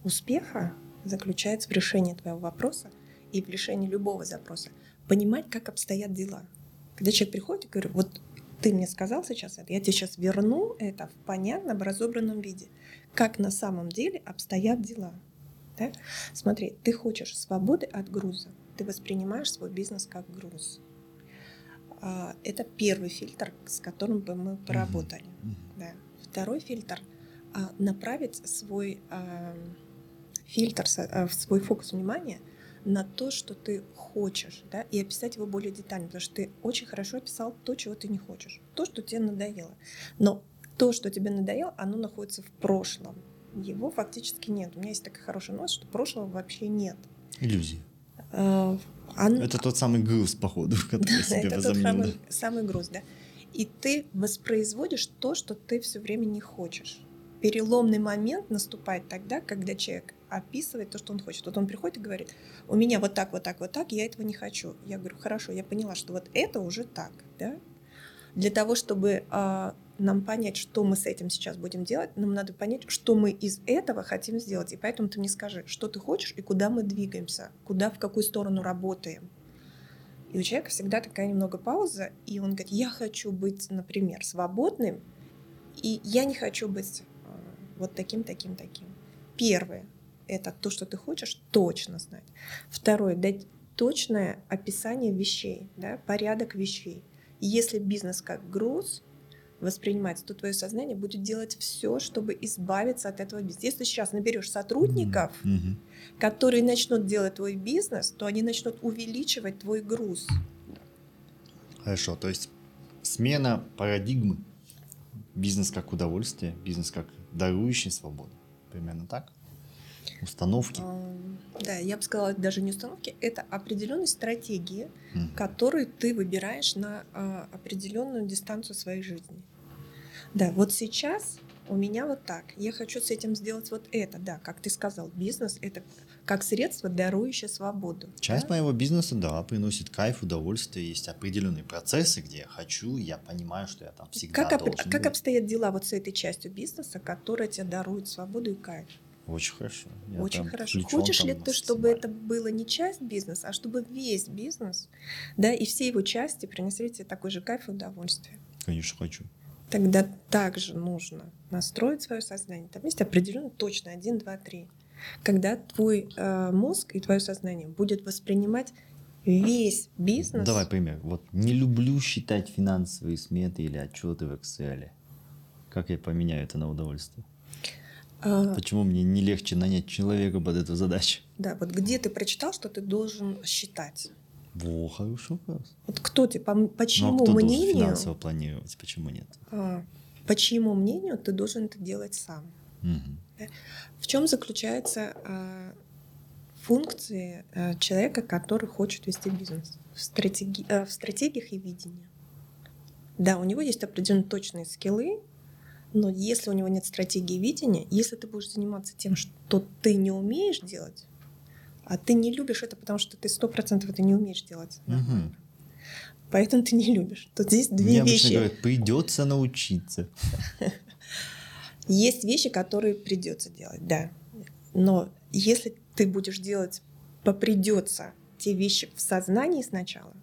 успеха заключается в решении твоего вопроса и в решении любого запроса. Понимать, как обстоят дела – когда человек приходит и говорит, вот ты мне сказал сейчас это, я тебе сейчас верну это в понятном, разобранном виде. Как на самом деле обстоят дела. Да? Смотри, ты хочешь свободы от груза. Ты воспринимаешь свой бизнес как груз. А, это первый фильтр, с которым бы мы поработали. Да. Второй фильтр а, направить свой а, фильтр, свой фокус внимания – на то, что ты хочешь, да, и описать его более детально, потому что ты очень хорошо описал то, чего ты не хочешь, то, что тебе надоело. Но то, что тебе надоело, оно находится в прошлом. Его фактически нет. У меня есть такая хорошая новость, что прошлого вообще нет. Иллюзия. А, он... Это тот самый груз, походу, который да, себе это возомнил. тот самый, самый груз, да. И ты воспроизводишь то, что ты все время не хочешь. Переломный момент наступает тогда, когда человек описывает то, что он хочет. Вот он приходит и говорит, у меня вот так, вот так, вот так, я этого не хочу. Я говорю, хорошо, я поняла, что вот это уже так, да? Для того, чтобы а, нам понять, что мы с этим сейчас будем делать, нам надо понять, что мы из этого хотим сделать. И поэтому ты мне скажи, что ты хочешь и куда мы двигаемся, куда, в какую сторону работаем. И у человека всегда такая немного пауза, и он говорит, я хочу быть, например, свободным, и я не хочу быть вот таким, таким, таким. Первое это то, что ты хочешь точно знать. Второе, дать точное описание вещей, да, порядок вещей. если бизнес как груз воспринимается, то твое сознание будет делать все, чтобы избавиться от этого бизнеса. Если сейчас наберешь сотрудников, mm-hmm. которые начнут делать твой бизнес, то они начнут увеличивать твой груз. Хорошо, то есть смена парадигмы. Бизнес как удовольствие, бизнес как дарующий свободу Примерно так? Установки? Да, я бы сказала, это даже не установки, это определенные стратегии, Мгм. которые ты выбираешь на а, определенную дистанцию своей жизни. Да, вот сейчас у меня вот так. Я хочу с этим сделать вот это. Да, как ты сказал, бизнес это как средство, дарующее свободу. Часть да? моего бизнеса, да, приносит кайф, удовольствие. Есть определенные процессы, где я хочу, я понимаю, что я там всегда Как, об- должен как быть. обстоят дела вот с этой частью бизнеса, которая тебе дарует свободу и кайф? Очень хорошо. Я Очень хорошо. Хочешь ли ты, чтобы это было не часть бизнеса, а чтобы весь бизнес, да, и все его части принесли тебе такой же кайф и удовольствие? Конечно, хочу. Тогда также нужно настроить свое сознание. Там есть определенно точно 1, 2, 3. Когда твой э, мозг и твое сознание будет воспринимать весь бизнес. Давай пример. Вот не люблю считать финансовые сметы или отчеты в Excel. Как я поменяю это на удовольствие? а, Почему мне не легче нанять человека под эту задачу? да, вот где ты прочитал, что ты должен считать? Во, хороший вопрос. Вот кто ты, по, по Ну, а чьему кто мнению, финансово планировать? Почему нет? а, по чьему мнению ты должен это делать сам? Мгм. В чем заключается а, функции а, человека, который хочет вести бизнес? В, стратеги- а, в стратегиях и видении. Да, у него есть определенные точные скиллы, но если у него нет стратегии видения, если ты будешь заниматься тем, что ты не умеешь делать, а ты не любишь это, потому что ты сто процентов это не умеешь делать, Мгм. поэтому ты не любишь. Тут здесь две Мне вещи. говорят, придется научиться. Есть вещи, которые придется делать, да. Но если ты будешь делать попридется те вещи в сознании сначала,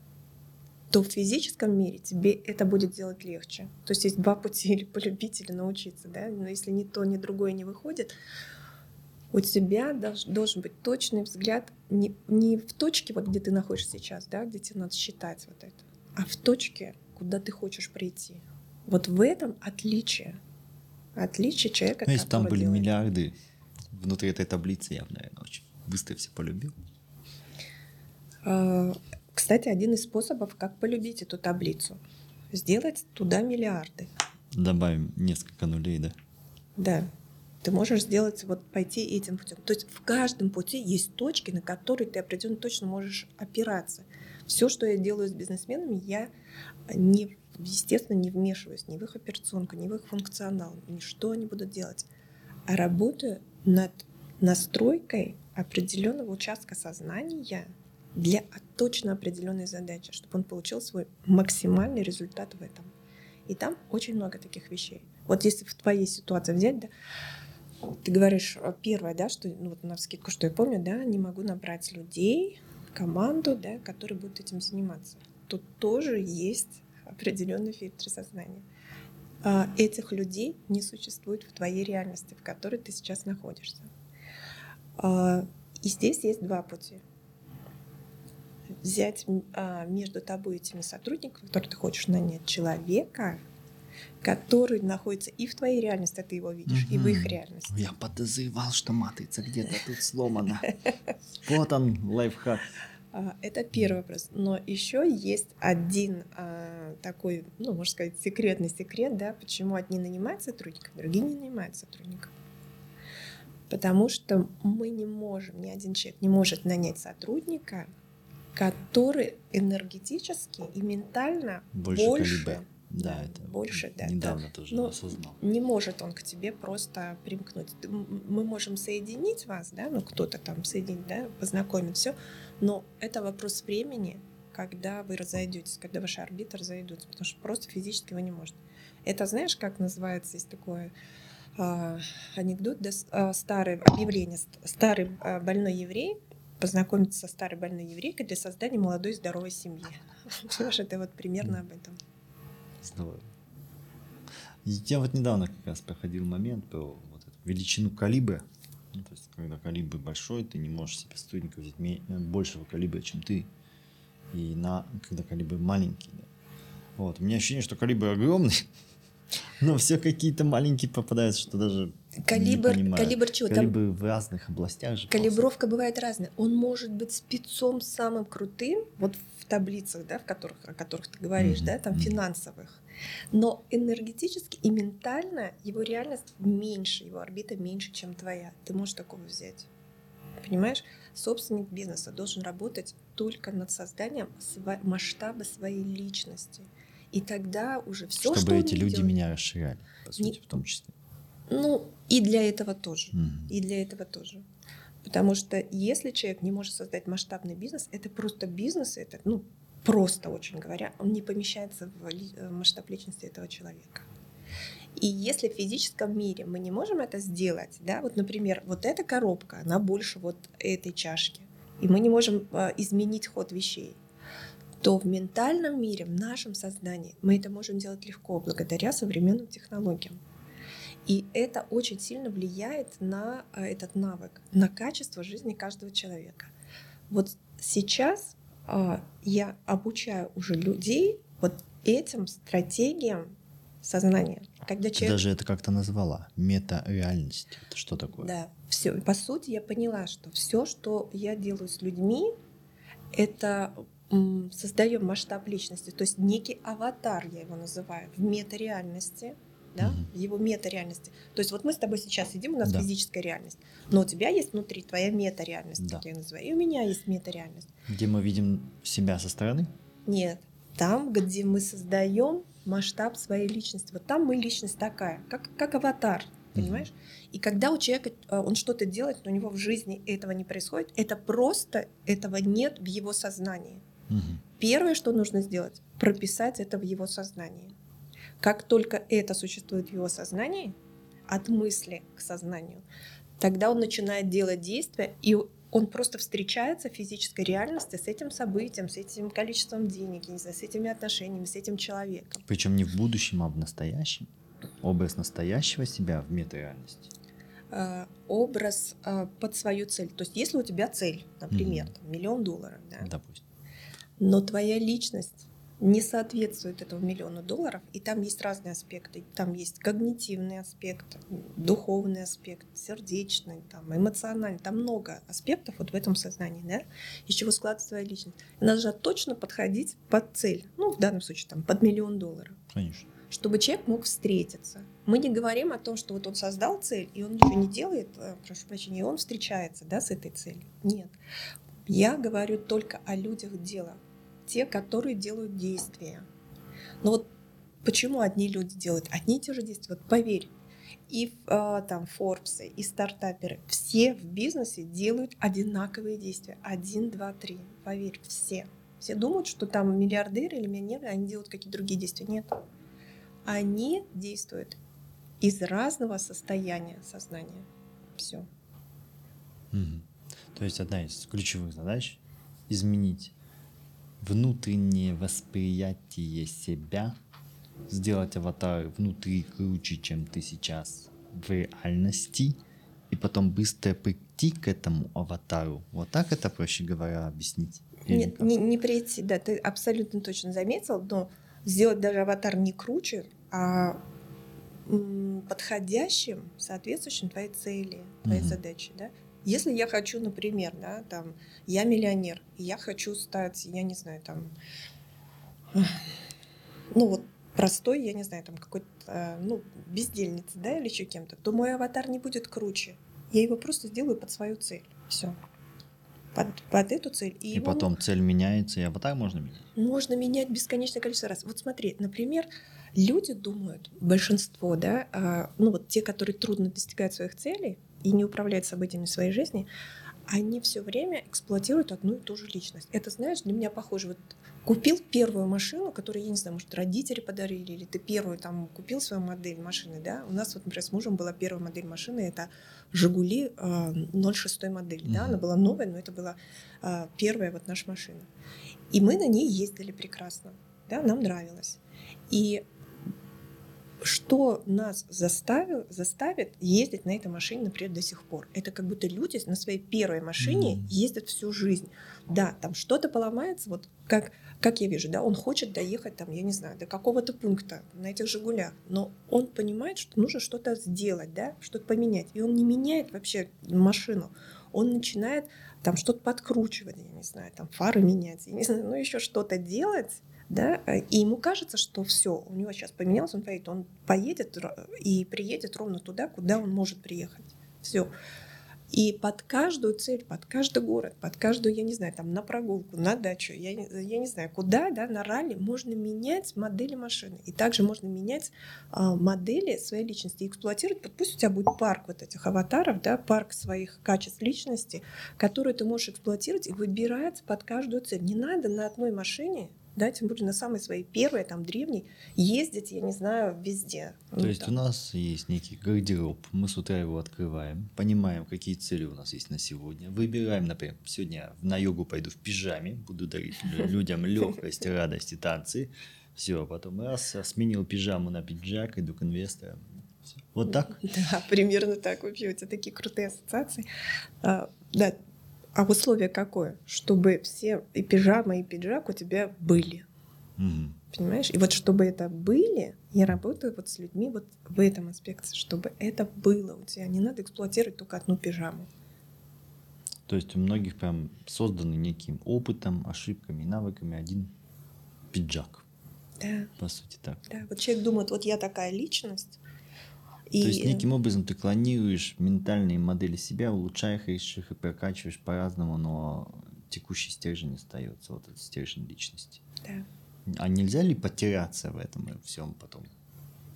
то в физическом мире тебе это будет делать легче. То есть есть два пути или полюбить, или научиться, да. Но если ни то, ни другое не выходит, у тебя долж- должен быть точный взгляд не, не в точке, вот где ты находишься сейчас, да, где тебе надо считать вот это, а в точке, куда ты хочешь прийти. Вот в этом отличие. Отличие человека, Ну, если там были делает. миллиарды внутри этой таблицы, я наверное, очень быстро все полюбил. А, Кстати, один из способов, как полюбить эту таблицу, сделать туда миллиарды. Добавим несколько нулей, да? Да, ты можешь сделать, вот пойти этим путем. То есть в каждом пути есть точки, на которые ты определенно точно можешь опираться. Все, что я делаю с бизнесменами, я не, естественно, не вмешиваюсь ни в их операционку, ни в их функционал, ни что они будут делать, а работаю над настройкой определенного участка сознания для точно определенной задачи, чтобы он получил свой максимальный результат в этом. И там очень много таких вещей. Вот если в твоей ситуации взять, да, ты говоришь, э, первое, да, что, ну вот на скидку, что я помню, да, не могу набрать людей, команду, да, которые будут этим заниматься. Тут тоже есть определенный фильтр сознания. А Этих людей не существует в твоей реальности, в которой ты сейчас находишься. А, И здесь есть два пути. Взять а, между тобой и этими сотрудниками, которые ты хочешь нанять, человека, который находится и в твоей реальности, ты его видишь, и в их реальности. Я подозревал, что матрица где-то тут сломана. Вот он, лайфхак. А, Это первый вопрос. Но еще есть один а, такой, ну, можно сказать, секретный секрет, да, почему одни нанимают сотрудников, другие не нанимают сотрудников. Потому что мы не можем, ни один человек не может нанять сотрудника, который энергетически и ментально Больше больше, калибра. Да, да, это больше, да, недавно тоже Ну, осознал. не может он к тебе просто примкнуть. Мы можем соединить вас, да, ну кто-то там соединить, да, познакомить, все, но это вопрос времени, когда вы разойдетесь, когда ваши орбиты разойдутся, потому что просто физически вы не можете. Это знаешь, как называется, есть такое а, анекдот, да, старое объявление, ст- старый а, больной еврей познакомиться со старой больной еврейкой для создания молодой здоровой семьи. Понимаешь, это вот примерно об этом. Здорово. Я вот недавно как раз проходил момент про вот эту величину калибра. Ну, то есть, когда калибр большой, ты не можешь себе сотрудника взять э, большего калибра, чем ты. И на, когда калибр маленький. Да. Вот. У меня ощущение, что калибр огромный, Но все какие-то маленькие попадаются, что даже Калибр, не понимаю. калибр чего? Там Калибр в разных областях же. калибровка бывает разная. Он может быть спецом самым крутым, вот в таблицах, да, в которых, о которых ты говоришь, Мгм, да, там мгм. финансовых. Но энергетически и ментально его реальность меньше, его орбита меньше, чем твоя. Ты можешь такого взять. Понимаешь? Собственник бизнеса должен работать только над созданием сва- масштаба своей личности. И тогда уже все, чтобы что эти люди делает- меня расширяли, по сути, Не- в том числе. Ну, и для этого тоже. Мгм. И для этого тоже. Потому что если человек не может создать масштабный бизнес, это просто бизнес, это, ну, просто очень говоря, он не помещается в э, масштаб личности этого человека. И если в физическом мире мы не можем это сделать, да, вот, например, вот эта коробка, она больше вот этой чашки, и мы не можем э, изменить ход вещей, то в ментальном мире, в нашем сознании, мы это можем делать легко благодаря современным технологиям. И это очень сильно влияет на э, этот навык, на качество жизни каждого человека. Вот сейчас я обучаю уже людей вот этим стратегиям сознания. Когда Ты человек даже это как-то назвала. Мета-реальность. Это что такое? да, все. По сути, я поняла, что все, что я делаю с людьми, это создаем масштаб личности, то есть некий аватар, я его называю, в метареальности, да, в его метареальности. То есть вот мы с тобой сейчас сидим, у нас Да. физическая реальность, но у тебя есть внутри твоя метареальность, Да. как я называю, и у меня есть метареальность. Где мы видим себя со стороны? Нет, там, где мы создаем масштаб своей личности, вот там мы личность такая, как, как аватар, понимаешь? И когда у человека э, он что-то делает, но у него в жизни этого не происходит, это просто этого нет в его сознании. Мгм. Первое, что нужно сделать, прописать это в его сознании. Как только это существует в его сознании, от мысли к сознанию, тогда он начинает делать действия, и он просто встречается в физической реальности с этим событием, с этим количеством денег, не знаю, с этими отношениями, с этим человеком. Причем не в будущем, а в настоящем. Образ настоящего себя в мета-реальности. Э, Образ э, под свою цель. То есть, если у тебя цель, например, Мгм. там, миллион долларов, да, Допустим. но твоя личность не соответствует этому миллиону долларов, и там есть разные аспекты. Там есть когнитивный аспект, духовный аспект, сердечный, там, эмоциональный. Там много аспектов вот в этом сознании, да, из чего складывается твоя личность. Надо же точно подходить под цель, ну, в данном случае, там, под миллион долларов Конечно. чтобы человек мог встретиться. Мы не говорим о том, что вот он создал цель, и он ничего не делает, э, прошу прощения, и он встречается да, с этой целью. Нет. Я говорю только о людях дела. Те, которые делают действия. Но вот почему одни люди делают одни и те же действия? Вот поверь, и э, там Форбсы, и стартаперы, все в бизнесе делают одинаковые действия. Один, два, три. Поверь, все. Все думают, что там миллиардеры или миллионеры, они делают какие-то другие действия. Нет они действуют из разного состояния сознания. Все. Мгм. То есть одна из ключевых задач — изменить внутреннее восприятие себя, сделать аватар внутри круче, чем ты сейчас в реальности, и потом быстро прийти к этому аватару. Вот так это, проще говоря, объяснить? Или Нет, как? не, не прийти, да, ты абсолютно точно заметил, но сделать даже аватар не круче, а подходящим, соответствующим твоей цели, твоей Мгм. задаче, да. Если я хочу, например, да, там, я миллионер, и я хочу стать, я не знаю, там, ну вот простой, я не знаю, там какой-то, э, ну, бездельница, да, или еще кем-то, то мой аватар не будет круче. Я его просто сделаю под свою цель. Все. Под, под эту цель. И его потом цель меняется, и аватар можно менять. можно менять бесконечное количество раз. Вот смотри, например, люди думают, большинство, да, а, ну вот те, которые трудно достигают своих целей и не управляют событиями своей жизни, они все время эксплуатируют одну и ту же личность. Это, знаешь, для меня похоже. Вот купил первую машину, которую, я не знаю, может, родители подарили, или ты первую там купил свою модель машины, да? У нас вот, например, с мужем была первая модель машины, это «Жигули» э, 06 модели, да? Она была новая, но это была э, первая вот наша машина. И мы на ней ездили прекрасно, да, нам нравилось. И что нас заставил, заставит ездить на этой машине, например, до сих пор? Это как будто люди на своей первой машине Мгм. ездят всю жизнь. Да, там что-то поломается, вот как, как я вижу, да, он хочет доехать там, я не знаю, до какого-то пункта на этих «Жигулях», но он понимает, что нужно что-то сделать, да, что-то поменять. И он не меняет вообще машину, он начинает там что-то подкручивать, я не знаю, там фары менять, я не знаю, ну еще что-то делать, да, э, и ему кажется, что все, у него сейчас поменялось, он поедет, он поедет и приедет ровно туда, куда он может приехать. Все. И под каждую цель, под каждый город, под каждую, я не знаю, там на прогулку, на дачу, я я не знаю, куда, да, на ралли можно менять модели машины. И также можно менять а, модели своей личности, эксплуатировать. Пусть у тебя будет парк вот этих аватаров, да, парк своих качеств личности, которые ты можешь эксплуатировать и выбирать под каждую цель. Не надо на одной машине да, тем более на самой своей первой, там, древней, ездить, я не знаю, везде. То Ну, есть там. у нас есть некий гардероб, мы с утра его открываем, понимаем, какие цели у нас есть на сегодня, выбираем, например, сегодня на йогу пойду в пижаме, буду дарить лю- людям легкость, радость и танцы. Все, потом раз, а, сменил пижаму на пиджак, иду к инвесторам. Вот так? Да, примерно так. Вообще у тебя такие крутые ассоциации. А, да. А условие какое? Чтобы все и пижама, и пиджак у тебя были. Мгм. Понимаешь? И вот чтобы это были, я работаю вот с людьми вот в этом аспекте, чтобы это было у тебя. Не надо эксплуатировать только одну пижаму. То есть у многих прям созданы неким опытом, ошибками, навыками один пиджак, Да, по сути так. да. Вот человек думает, вот я такая личность. И То есть неким образом ты клонируешь ментальные модели себя, улучшаешь их и прокачиваешь по-разному, но текущий стержень остается, вот этот стержень личности. да. А нельзя ли потеряться в этом и всем потом?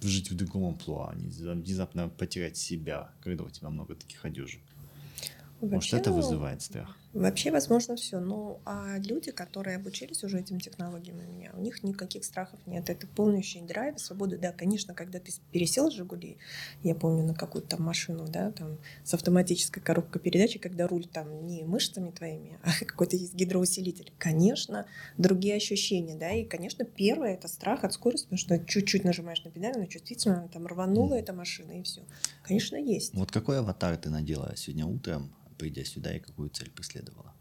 Жить в другом амплуа, внезапно потерять себя, когда у тебя много таких одежек. Может, Вообще, это ну, вызывает страх? Вообще возможно все. Ну, а люди, которые обучились уже этим технологиям у меня, у них никаких страхов нет. Это полнейший драйв, свобода. Да, конечно, когда ты пересел с «Жигулей», я помню, на какую-то там машину, да, там с автоматической коробкой передачи, когда руль там не мышцами твоими, а какой-то есть гидроусилитель. Конечно, другие ощущения, да, и, конечно, первое — это страх от скорости, потому что чуть-чуть нажимаешь на педаль, она чувствительно, она там рванула эта машина, и все. Конечно, есть. Вот какой аватар ты надела сегодня утром, придя сюда, и какую цель преследовала?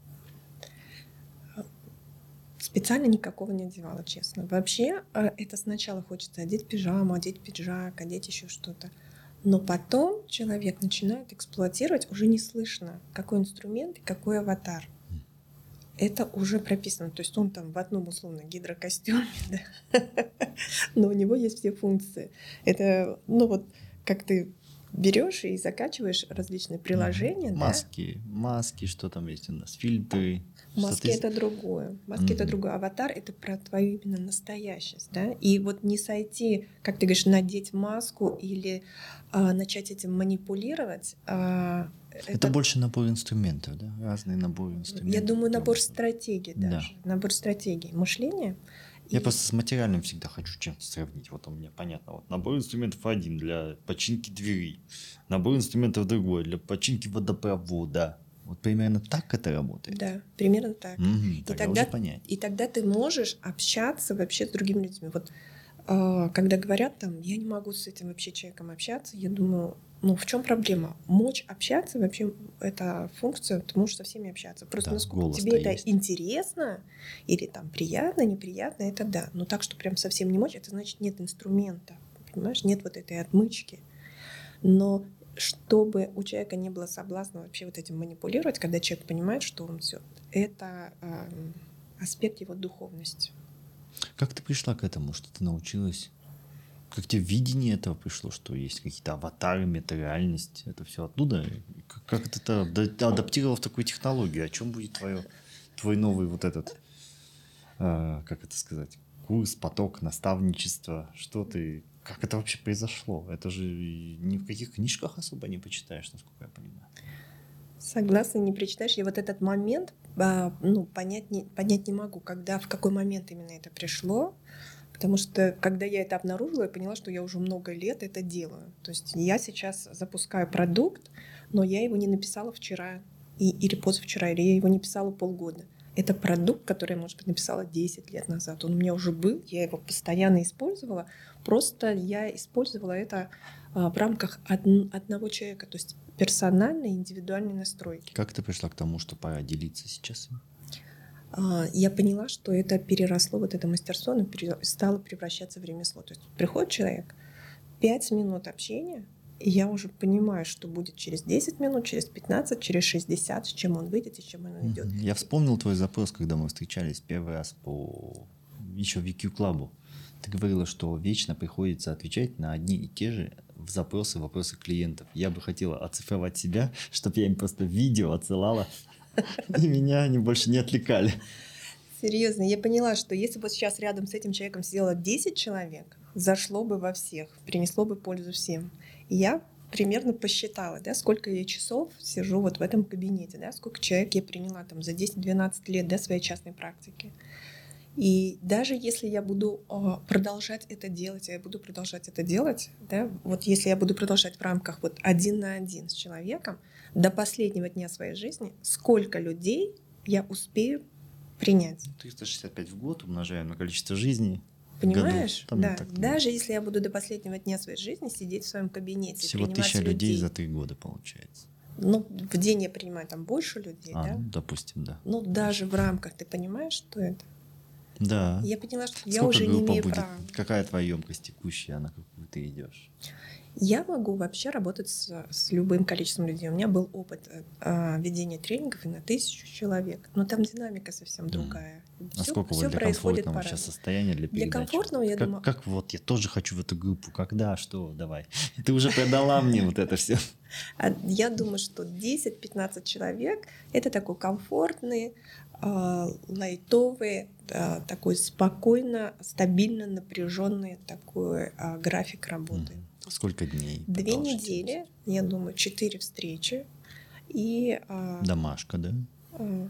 Специально никакого не одевала, честно. Вообще, э, это сначала хочется одеть пижаму, одеть пиджак, одеть еще что-то. Но потом человек начинает эксплуатировать, уже не слышно, какой инструмент и какой аватар. Это уже прописано. То есть он там в одном условно гидрокостюме, да, но у него есть все функции. Это, ну вот, как ты берешь и закачиваешь различные приложения, да, Маски, маски, что там есть у нас, фильтры. Маски ты- это другое. Маски это Мгм. другое. Аватар это про твою именно настоящесть, да. И вот не сойти, как ты говоришь, надеть маску или а, начать этим манипулировать. а, Это, больше набор инструментов, да? Разные наборы инструментов. я думаю, набор стратегий Да. даже, набор стратегий мышления. Я И- просто с материальным всегда хочу чем-то сравнить. Вот у меня понятно. Вот набор инструментов один для починки двери, набор инструментов другой для починки водопровода. Вот примерно так это работает. да, примерно так. Мгм, тогда тогда- уже понять. И тогда ты можешь общаться вообще с другими людьми. Вот когда говорят там, я не могу с этим вообще человеком общаться, я думаю, ну в чем проблема? Мочь общаться вообще это функция, ты можешь со всеми общаться. Просто Да, насколько тебе это есть. интересно или там приятно, неприятно, это да. Но так, что прям совсем не мочь, это значит нет инструмента, понимаешь, нет вот этой отмычки. Но чтобы у человека не было соблазна вообще вот этим манипулировать, когда человек понимает, что он все, это эм, аспект его духовности. Как ты пришла к этому? Что ты научилась? Как тебе видение этого пришло, что есть какие-то аватары, метареальность? Это все оттуда? И Как, это ты ада- адаптировала в такую технологию? О чем будет твое, твой новый вот этот, э, как это сказать, курс, поток, наставничество? Что ты... Как это вообще произошло? Это же и ни в каких книжках особо не почитаешь, насколько я понимаю. Согласна, не прочитаешь. Я вот этот момент ну, понять, не, понять не могу, когда, в какой момент именно это пришло. Потому что, когда я это обнаружила, я поняла, что я уже много лет это делаю. То есть я сейчас запускаю продукт, но я его не написала вчера и, или позавчера, или я его не писала полгода. Это продукт, который я, может быть, написала 10 лет назад. Он у меня уже был, я его постоянно использовала. Просто я использовала это а, в рамках од- одного человека, то есть персональной, индивидуальной настройки. Как ты пришла к тому, что пора делиться сейчас? А, Я поняла, что это переросло, вот это мастерство, оно стало превращаться в ремесло. То есть приходит человек, 5 минут общения, и я уже понимаю, что будет через 10 минут, через 15, через 60, с чем он выйдет и с чем он. Мгм. Я вспомнил твой запрос, когда мы встречались первый раз по еще EQ Club. Ты говорила, что вечно приходится отвечать на одни и те же в запросы, вопросы клиентов. Я бы хотела оцифровать себя, чтобы я им просто видео отсылала, и меня они больше не отвлекали. Серьезно, я поняла, что если бы сейчас рядом с этим человеком сидело 10 человек, зашло бы во всех, принесло бы пользу всем. И я примерно посчитала, да, сколько я часов сижу вот в этом кабинете, да, сколько человек я приняла там за 10-12 лет да, своей частной практики. И даже если я буду а, продолжать это делать, а я буду продолжать это делать, да, вот если я буду продолжать в рамках вот один на один с человеком до последнего дня своей жизни, сколько людей я успею принять. 365 в год умножаем на количество жизней. Понимаешь? Там да. так Даже если я буду до последнего дня своей жизни сидеть в своем кабинете, Всего тысяча людей людей. за три года получается. Ну, в день я принимаю там больше людей, А, да? ну, допустим, да. Ну, даже в рамках, ты понимаешь, что это? Да. Я поняла, что я Сколько уже не имею будет? права. Какая твоя емкость текущая, на какую ты идешь? Я могу вообще работать с, с любым количеством людей. У меня был опыт э, а, ведения тренингов и на тысячу человек. Но там динамика совсем другая. Насколько Всё- вот всё для происходит комфортного сейчас состояния для Для передачи? комфортного, я как, думаю- как вот я тоже хочу в эту группу. Когда, что, давай. Ты уже продала мне вот это все. А Я думаю, что 10-15 человек — это такой комфортный, а, лайтовый, а, такой спокойно, стабильно напряженный такой а, график работы. Сколько дней? Две недели, я думаю, четыре встречи. И а, Домашка, да? а,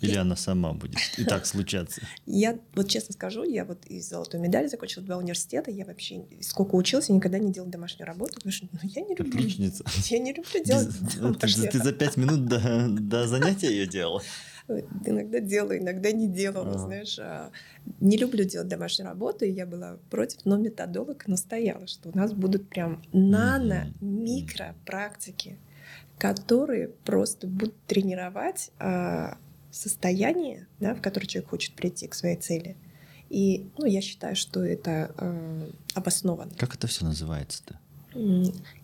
Или Я- она сама будет и так случаться? я вот честно скажу, я вот и золотую медаль закончила два университета, я вообще сколько училась, я никогда не делала домашнюю работу, потому что ну, я не люблю. Отличница. Я не люблю делать Без- Ты, ты за пять минут до, до занятия ее делала? Иногда делаю, иногда не делала, Ага. знаешь. а, Не люблю делать домашнюю работу, и я была против, но методолог настояла, что у нас будут прям нано-микро практики, которые просто будут тренировать а, состояние, да, в которое человек хочет прийти к своей цели. И ну, я считаю, что это э, обоснованно. Как это все называется-то?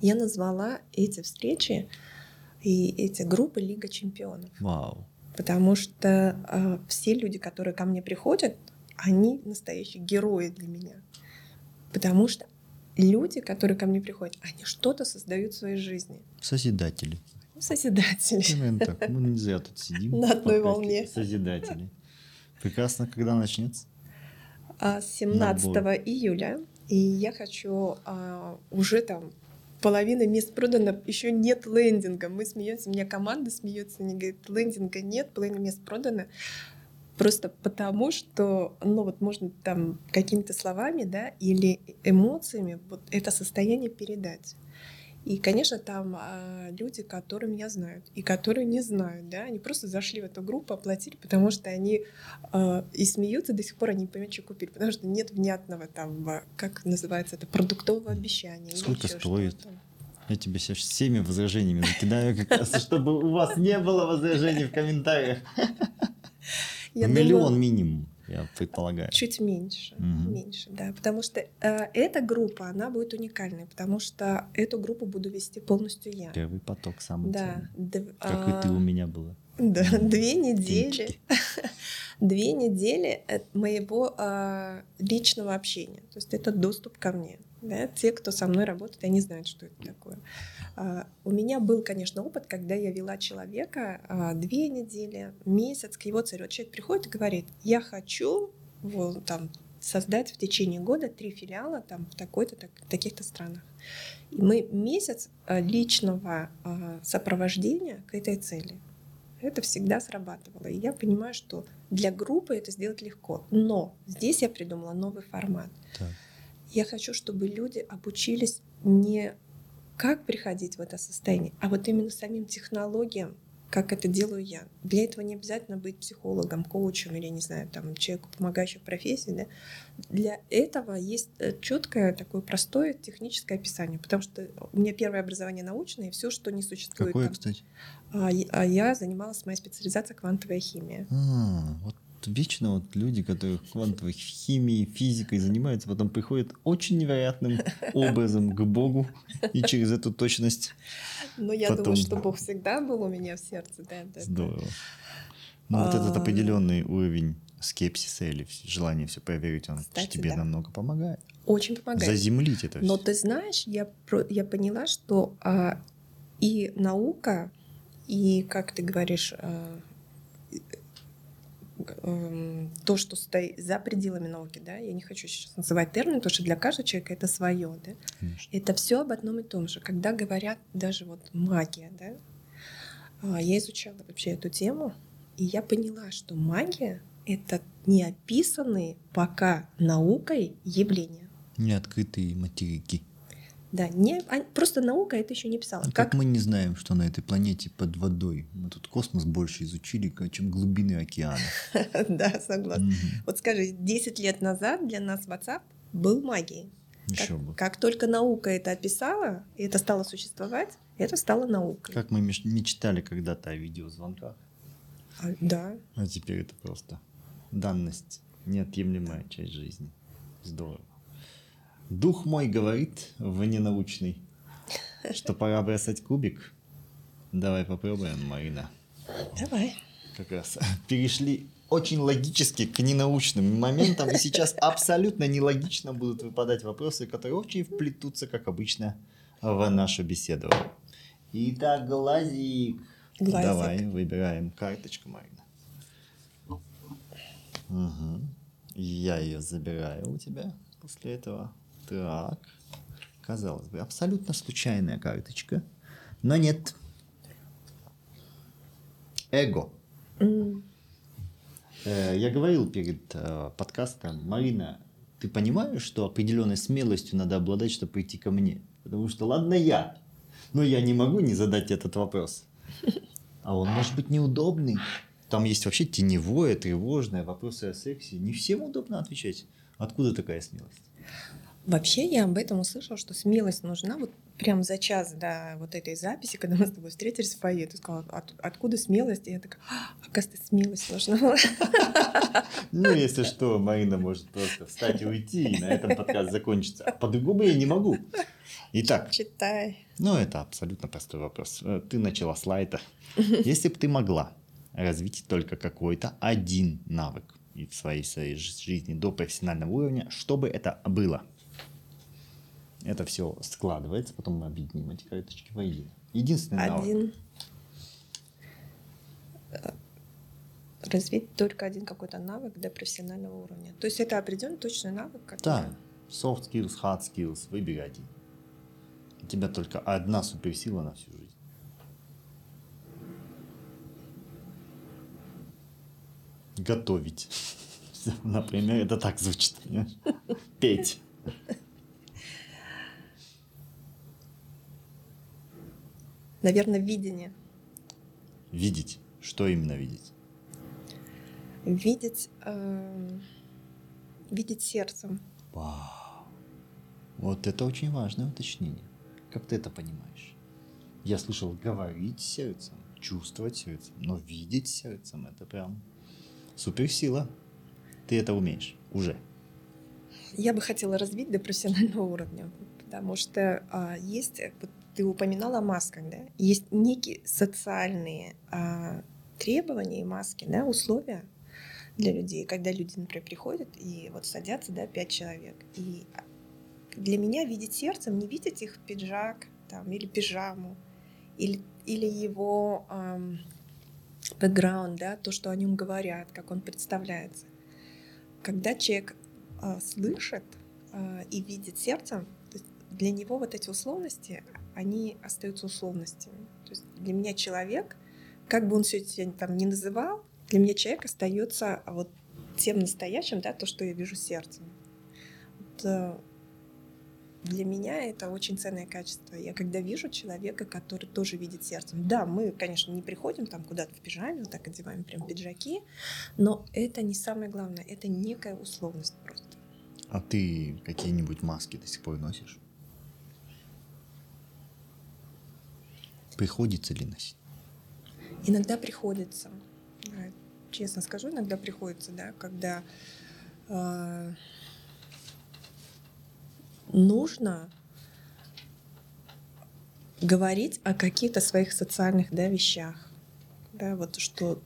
Я назвала эти встречи и эти группы Лига чемпионов. Вау. Потому что э, все люди, которые ко мне приходят, они настоящие герои для меня. Потому что люди, которые ко мне приходят, они что-то создают в своей жизни. Созидатели. Ну, Созидатели. Примерно так. Мы не зря тут сидим. На одной волне. Созидатели. Прекрасно, когда начнется? А 17 Набор. июля, и я хочу а, уже там половина мест продано, еще нет лендинга. Мы смеемся, у меня команда смеется, они говорят, лендинга нет, половина мест продано. Просто потому, что, ну вот можно там какими-то словами, да, или эмоциями вот это состояние передать. И, конечно, там а, люди, которые меня знают и которые не знают, да, они просто зашли в эту группу, оплатили, потому что они а, и смеются до сих пор, они не понимают, что купили, потому что нет внятного там, а, как называется это, продуктового обещания. Сколько стоит? Я тебе сейчас всеми возражениями закидаю, как раз, чтобы у вас не было возражений в комментариях. Миллион минимум, я предполагаю. Чуть меньше, Мгм. меньше, да, потому что э, эта группа, она будет уникальной, потому что эту группу буду вести полностью я. Первый поток самый Да, дв- Как и ты у а, меня была. Да, две недели, две недели от моего а, личного общения. То есть это доступ ко мне. Да? Те, кто со мной работает, они знают, что это такое. А, у меня был, конечно, опыт, когда я вела человека а, две недели, месяц к его цели. Вот человек приходит и говорит, я хочу вот, там, создать в течение года три филиала там, в такой-то, так- таких-то странах. И мы месяц а, личного сопровождения к этой цели. Это всегда срабатывало. И я понимаю, что для группы это сделать легко. Но здесь я придумала новый формат. Так. Я хочу, чтобы люди обучились не как приходить в это состояние, а вот именно самим технологиям как это делаю я. Для этого не обязательно быть психологом, коучем или, не знаю, там, человеку, помогающим в профессии. Да? Для этого есть э, четкое такое простое техническое описание, потому что у меня первое образование научное, и все, что не существует. Какое, там. кстати? А, я- а я занималась, моя специализация квантовая химия. А, вот вечно вот люди, которые квантовой химией, физикой занимаются, потом приходят очень невероятным образом к Богу и через эту точность Но я Потом- думаю, что Бог всегда был у меня в сердце. Да, да, да. здорово. Но вот этот А. определенный уровень скепсиса или желание все проверить, он Кстати, тебе да. намного помогает. Очень помогает. Заземлить это Но все. ты знаешь, я, я поняла, что а, и наука, и, как ты говоришь, а, то, что стоит за пределами науки, да, я не хочу сейчас называть термин, потому что для каждого человека это свое, да, это все об одном и том же. Когда говорят даже вот магия, да, а, я изучала вообще эту тему, и я поняла, что магия — это не описанные пока наукой явления. Неоткрытые материки. Да, не, а- просто наука это еще не писала. А как мы не знаем, что на этой планете под водой? Мы тут космос больше изучили, чем глубины океана. Да, согласна. Вот скажи, 10 лет назад для нас WhatsApp был магией. Еще как, бы. как только наука это описала, и это стало существовать, это стало наукой. Как мы меч- мечтали когда-то о видеозвонках, А, да. а теперь это просто данность, неотъемлемая часть жизни. Здорово. Дух мой говорит в ненаучный, что пора бросать кубик. Давай попробуем, Марина. Давай. Как раз перешли очень логически к ненаучным моментам, и сейчас абсолютно нелогично будут выпадать вопросы, которые очень вплетутся, как обычно, в нашу беседу. Итак, глазик. Глазик. Давай, выбираем карточку, Марина. Угу. Я ее забираю у тебя после этого. Так. Казалось бы, абсолютно случайная карточка. Но нет. Эго. Э, Я говорил перед э, подкастом, Марина, ты понимаешь, что определенной смелостью надо обладать, чтобы прийти ко мне? Потому что, ладно, я, но я не могу не задать этот вопрос. А он может быть неудобный. Там есть вообще теневое, тревожное, вопросы о сексе. Не всем удобно отвечать. Откуда такая смелость? Вообще я об этом услышала, что смелость нужна вот прям за час до вот этой записи, когда мы с тобой встретились в фойе. Ты сказала, «От- откуда смелость? И я такая, «А, оказывается, смелость нужна. была». Ну, если что, Марина может просто встать и уйти, и на этом подкаст закончится. А по-другому я не могу. Итак, Читай. Ну, это абсолютно простой вопрос. Э, Ты начала с лайта. Если бы ты могла развить только какой-то один навык и в своей, своей жи- жизни до профессионального уровня, что бы это было? Это все складывается, потом мы объединим эти карточки воедино. Единственный навык. Один. Э, Развить только один какой-то навык для профессионального уровня. То есть это определенный точный навык, который... Да, soft skills, hard skills, выбери один. У тебя только одна суперсила на всю жизнь. Готовить. Например, это так звучит. Петь. Наверное, видение. Видеть. Что именно видеть? Видеть, эм, видеть сердцем. Вау. Вот это очень важное уточнение. Как ты это понимаешь? Я слышал говорить сердцем, чувствовать сердцем, но видеть сердцем это прям суперсила. Ты это умеешь уже. Я бы хотела развить до профессионального уровня, потому что а, есть, э, вот ты упоминала о масках, да, есть некие социальные а, требования и маски, да, условия для людей, когда люди, например, приходят и вот садятся, да, пять человек, и для меня видеть сердцем, не видеть их пиджак там, или пижаму, или, или его ам, бэкграунд, да, то, что о нем говорят, как он представляется. Когда человек а, слышит а, и видит сердцем, для него вот эти условности, они остаются условностями. То есть для меня человек, как бы он все себя там не называл, для меня человек остается вот тем настоящим, да, то, что я вижу сердцем. Вот, э, для меня это очень ценное качество. Я когда вижу человека, который тоже видит сердцем. Да, мы, конечно, не приходим там куда-то в пижаме, вот так одеваем прям пиджаки, но это не самое главное, это некая условность просто. А ты какие-нибудь маски до сих пор носишь? Приходится ли носить? Иногда приходится, честно скажу, иногда приходится, да, когда э, нужно говорить о каких-то своих социальных да, вещах. Да, вот что,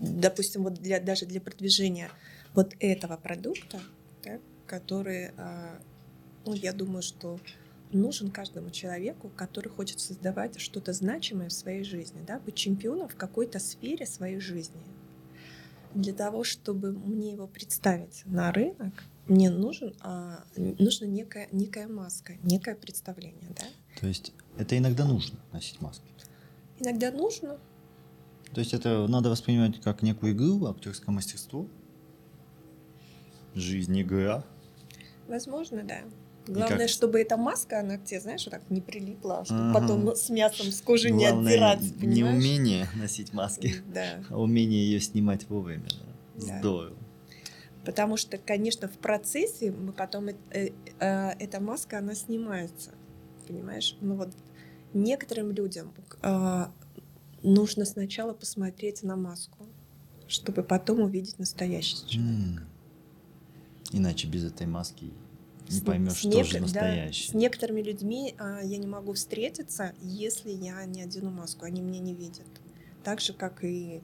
допустим, вот для, даже для продвижения вот этого продукта, да, который, э, ну, я думаю, что нужен каждому человеку, который хочет создавать что-то значимое в своей жизни, да, быть чемпионом в какой-то сфере своей жизни. Для того, чтобы мне его представить на рынок, мне нужен, а, нужна некая, некая маска, некое представление. Да? То есть это иногда нужно носить маски? Иногда нужно. То есть это надо воспринимать как некую игру, актерское мастерство? Жизнь игра? Возможно, да. Главное, как... чтобы эта маска, она к тебе, знаешь, вот так не прилипла, чтобы ага. потом с мясом, с кожи Главное, не отдираться, понимаешь? не умение носить маски, да. а умение ее снимать вовремя. Да. Здорово. Потому что, конечно, в процессе мы потом э, э, эта маска, она снимается, понимаешь? Ну вот некоторым людям э, нужно сначала посмотреть на маску, чтобы потом увидеть настоящий человек. Иначе без этой маски не поймешь, что нек- же настоящее. Да, с некоторыми людьми а, я не могу встретиться, если я не одену маску, они меня не видят. Так же, как и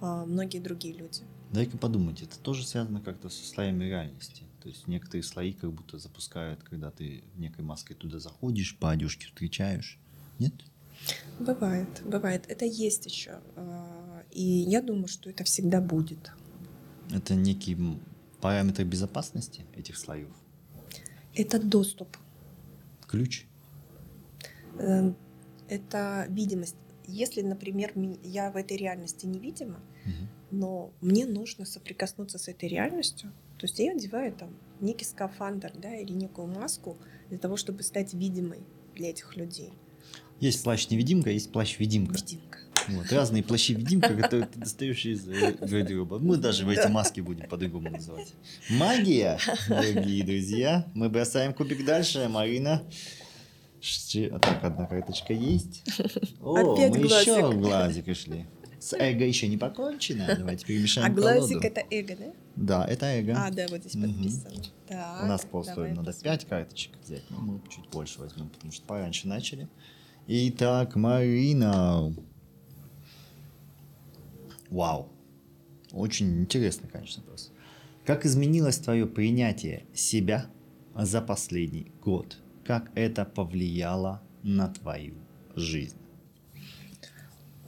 а, многие другие люди. Дай-ка подумать, это тоже связано как-то со слоями реальности. То есть некоторые слои как будто запускают, когда ты некой маской туда заходишь, по одежке встречаешь. Нет? Бывает, бывает. Это есть еще. А, и я думаю, что это всегда будет. Это некий параметр безопасности этих слоев? Это доступ. Ключ? Эм, это видимость. Если, например, я в этой реальности невидима, угу. но мне нужно соприкоснуться с этой реальностью, то есть я одеваю там некий скафандр да, или некую маску для того, чтобы стать видимой для этих людей. Есть плащ-невидимка, есть плащ-видимка. Видимка. Вот, разные плащи-видимка, которые ты достаешь из гардероба. Мы даже в эти маски будем по-другому называть. Магия, дорогие друзья. Мы бросаем кубик дальше. Марина. А так, одна карточка есть. О, Опять мы глазик. еще в глазик шли. С эго еще не покончено. Давайте перемешаем А глазик это эго, да? Да, это эго. А, да, вот здесь угу. подписано. Так, У нас просто надо пять карточек взять, но мы чуть больше возьмем, потому что пораньше начали. Итак, Марина, Вау. Очень интересный, конечно, вопрос. Как изменилось твое принятие себя за последний год? Как это повлияло на твою жизнь?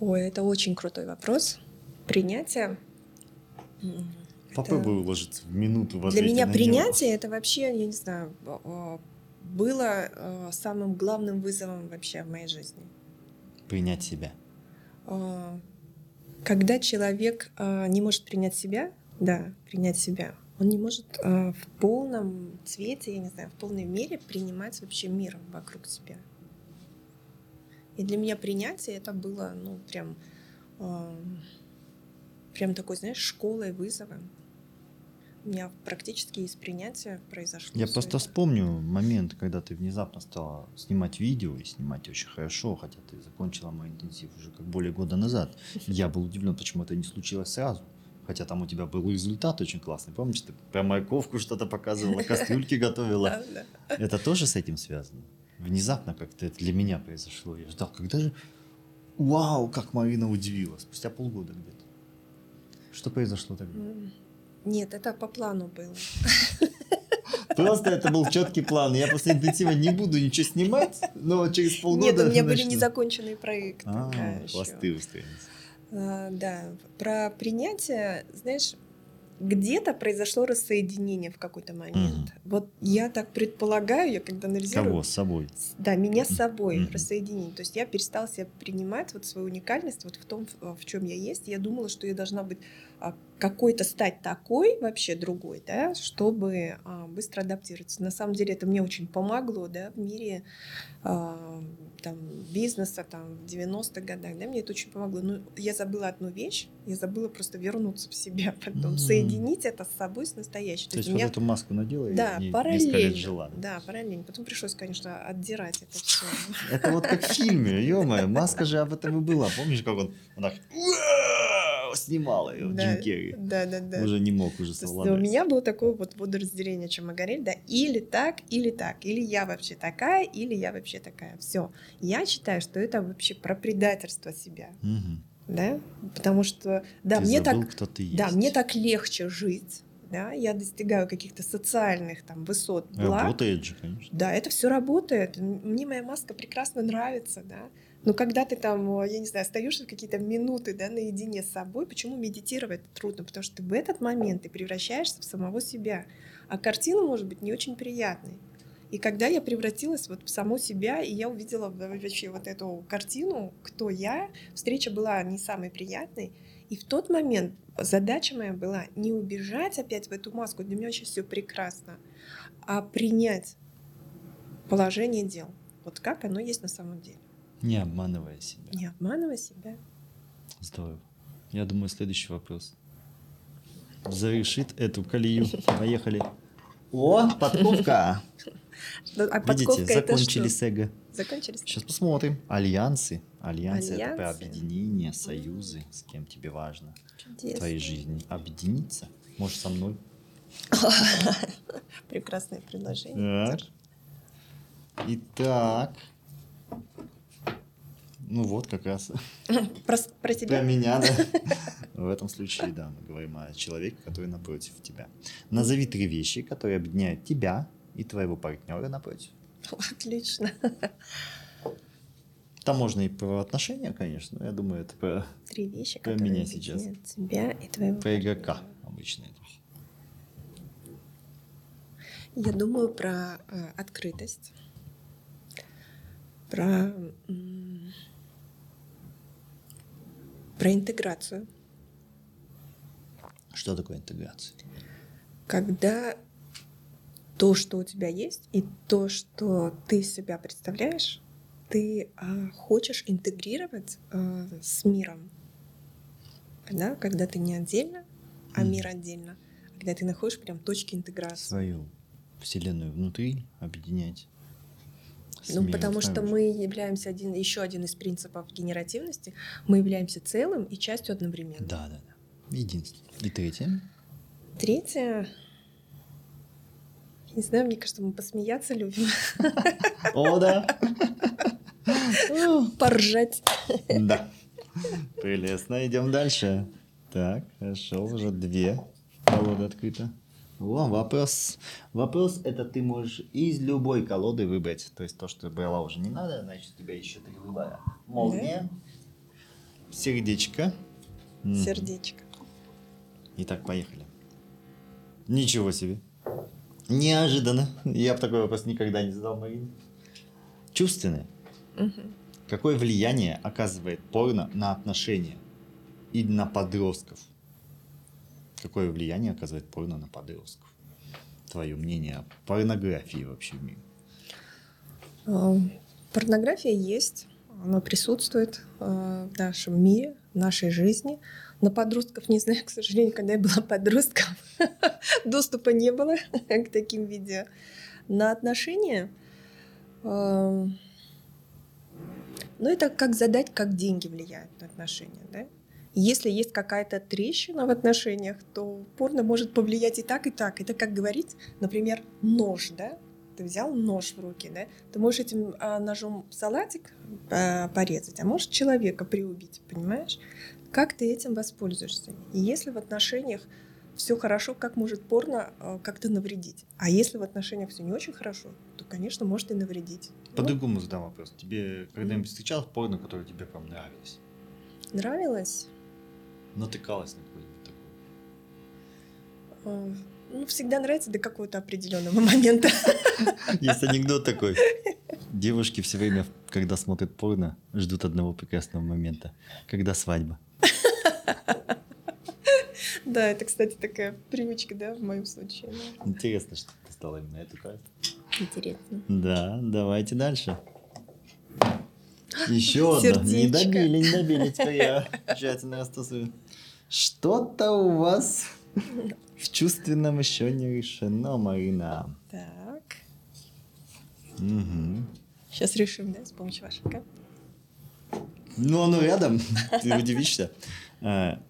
Ой, это очень крутой вопрос. Принятие. Попробуй это... уложиться в минуту в Для меня принятие это вообще, я не знаю, было э, самым главным вызовом вообще в моей жизни. Принять себя. Когда человек э, не может принять себя, да, принять себя, он не может э, в полном цвете, я не знаю, в полной мере принимать вообще мир вокруг себя. И для меня принятие это было, ну, прям, э, прям такой, знаешь, школой, вызовом. У меня практически из принятия произошло. Я просто это. вспомню момент, когда ты внезапно стала снимать видео и снимать очень хорошо, хотя ты закончила мой интенсив уже как более года назад. Я был удивлен, почему это не случилось сразу. Хотя там у тебя был результат очень классный. Помнишь, ты про морковку что-то показывала, кастрюльки готовила. Это тоже с этим связано? Внезапно как-то это для меня произошло. Я ждал, когда же... Вау, как Марина удивила. Спустя полгода где-то. Что произошло тогда? Нет, это по плану было. Просто это был четкий план. Я после интенсива не буду ничего снимать, но через полгода... Нет, у меня были незаконченные проекты. А, хвосты устроились. А, да, про принятие, знаешь, где-то произошло рассоединение в какой-то момент. Вот я так предполагаю, я когда анализирую... Кого? С собой? Да, меня с собой рассоединение. То есть я перестала себя принимать, вот свою уникальность, вот в том, в, в чем я есть. Я думала, что я должна быть а, какой-то стать такой, вообще другой, да, чтобы а, быстро адаптироваться. На самом деле это мне очень помогло, да, в мире а, там, бизнеса там, в 90-х годах, да, мне это очень помогло. Но я забыла одну вещь, я забыла просто вернуться в себя, потом М. соединить это с собой, с настоящим. То есть у вот меня эту маску надела и да, в ней параллельно. лет жила. Да, параллельно. Потом пришлось, конечно, отдирать это все. Это вот как в фильме, ё маска же об этом и была. Помнишь, как он, он так «Уау!» снимал ее, Да, Джим Керри. Да, да, да. Уже не мог уже совладать. у меня было такое вот водоразделение, чем мы говорили, да, или так, или так, или я вообще такая, или я вообще такая. Все. Я считаю, что это вообще про предательство себя, Мгм. да, потому что, да, Ты мне забыл, так, кто ты есть. да, мне так легче жить, да, я достигаю каких-то социальных там высот, благ, Работает же, конечно. Да, это все работает. Мне моя маска прекрасно нравится, да. Но когда ты там, о, я не знаю, остаешься какие-то минуты, да, наедине с собой, почему медитировать трудно? Потому что ты в этот момент ты превращаешься в самого себя, а картина может быть не очень приятной. И когда я превратилась вот в саму себя, и я увидела вообще вот эту картину, кто я, встреча была не самой приятной. И в тот момент задача моя была не убежать опять в эту маску, для меня вообще все прекрасно, а принять положение дел. Вот как оно есть на самом деле. Не обманывая себя. Не обманывай себя. Здорово. Я думаю, следующий вопрос. Завершит эту колею. Поехали. О, подковка! Ну, А Видите, закончили что? с эго. Закончились? Сейчас посмотрим. Альянсы. Альянсы, это про Альянсы. объединение, союзы, с кем тебе важно в Чудесно. твоей жизни. Объединиться. Может, со мной? Прекрасное предложение. Так. Итак. Ну вот, как раз Про, про про тебя? меня, да. В этом случае, да, мы говорим о человеке, который напротив тебя. Назови три вещи, которые объединяют тебя и твоего партнера напротив. Отлично. Там можно и про отношения, конечно, но я думаю, это про, Три вещи, Про которые меня сейчас. тебя и твоего про игрока партнера. обычно. это. Я думаю про э, открытость, про, м, про интеграцию. Что такое интеграция? Когда то, что у тебя есть, и то, что ты себя представляешь, ты а, хочешь интегрировать а, с миром. Да? Когда ты не отдельно, а Мгм. мир отдельно. Когда ты находишь прям точки интеграции. Свою вселенную внутри объединять. Ну, потому что мы являемся один, еще один из принципов генеративности. Мы являемся целым и частью одновременно. Да, да, да. Единство. И третье. Третье. Не знаю, мне кажется, мы посмеяться любим, О, да. поржать. Да. Прелестно. Идем дальше. Так, хорошо, уже две колоды открыто. О, вопрос. Вопрос это ты можешь из любой колоды выбрать. То есть то, что брала уже не надо, значит у тебя еще три выбора. Молния, сердечко. Мгм. Сердечко. Итак, поехали. Ничего себе. Неожиданно. Я бы такой вопрос никогда не задал Марине. Чувственное. Мгм. Какое влияние оказывает порно на отношения и на подростков? Какое влияние оказывает порно на подростков? Твое мнение о порнографии вообще в мире? А, Порнография есть, она присутствует а, в нашем мире, в нашей жизни. На подростков не знаю, к сожалению, когда я была подростком, доступа не было к таким видео. На отношения, а, ну это как задать, как деньги влияют на отношения, да? Если есть какая-то трещина в отношениях, то порно может повлиять и так, и так. Это как говорить, например, нож, да? Ты взял нож в руки, да? Ты можешь этим а, ножом салатик а, порезать, а можешь человека приубить, понимаешь? Как ты этим воспользуешься? И если в отношениях все хорошо, как может порно а, как-то навредить? А если в отношениях все не очень хорошо, то, конечно, может и навредить. Ну, По-другому задам вопрос. Тебе когда-нибудь встречалось порно, которое тебе прям нравилось? нравилось? Натыкалась на какое-нибудь такое? э, ну, всегда нравится до какого-то определенного момента. Есть анекдот такой. Девушки все время, когда смотрят порно, ждут одного прекрасного момента. Когда свадьба. Да, это, кстати, такая привычка, да, в моем случае. Интересно, что ты стала именно эту карту. Интересно. Да, давайте дальше. Еще одна. Не добили, не добили. Теперь я тщательно растасую. Что-то у вас в чувственном еще не решено, Марина. Так. Мгм. Сейчас решим, да, с помощью ваших карт. Ну, оно рядом, ты удивишься. А,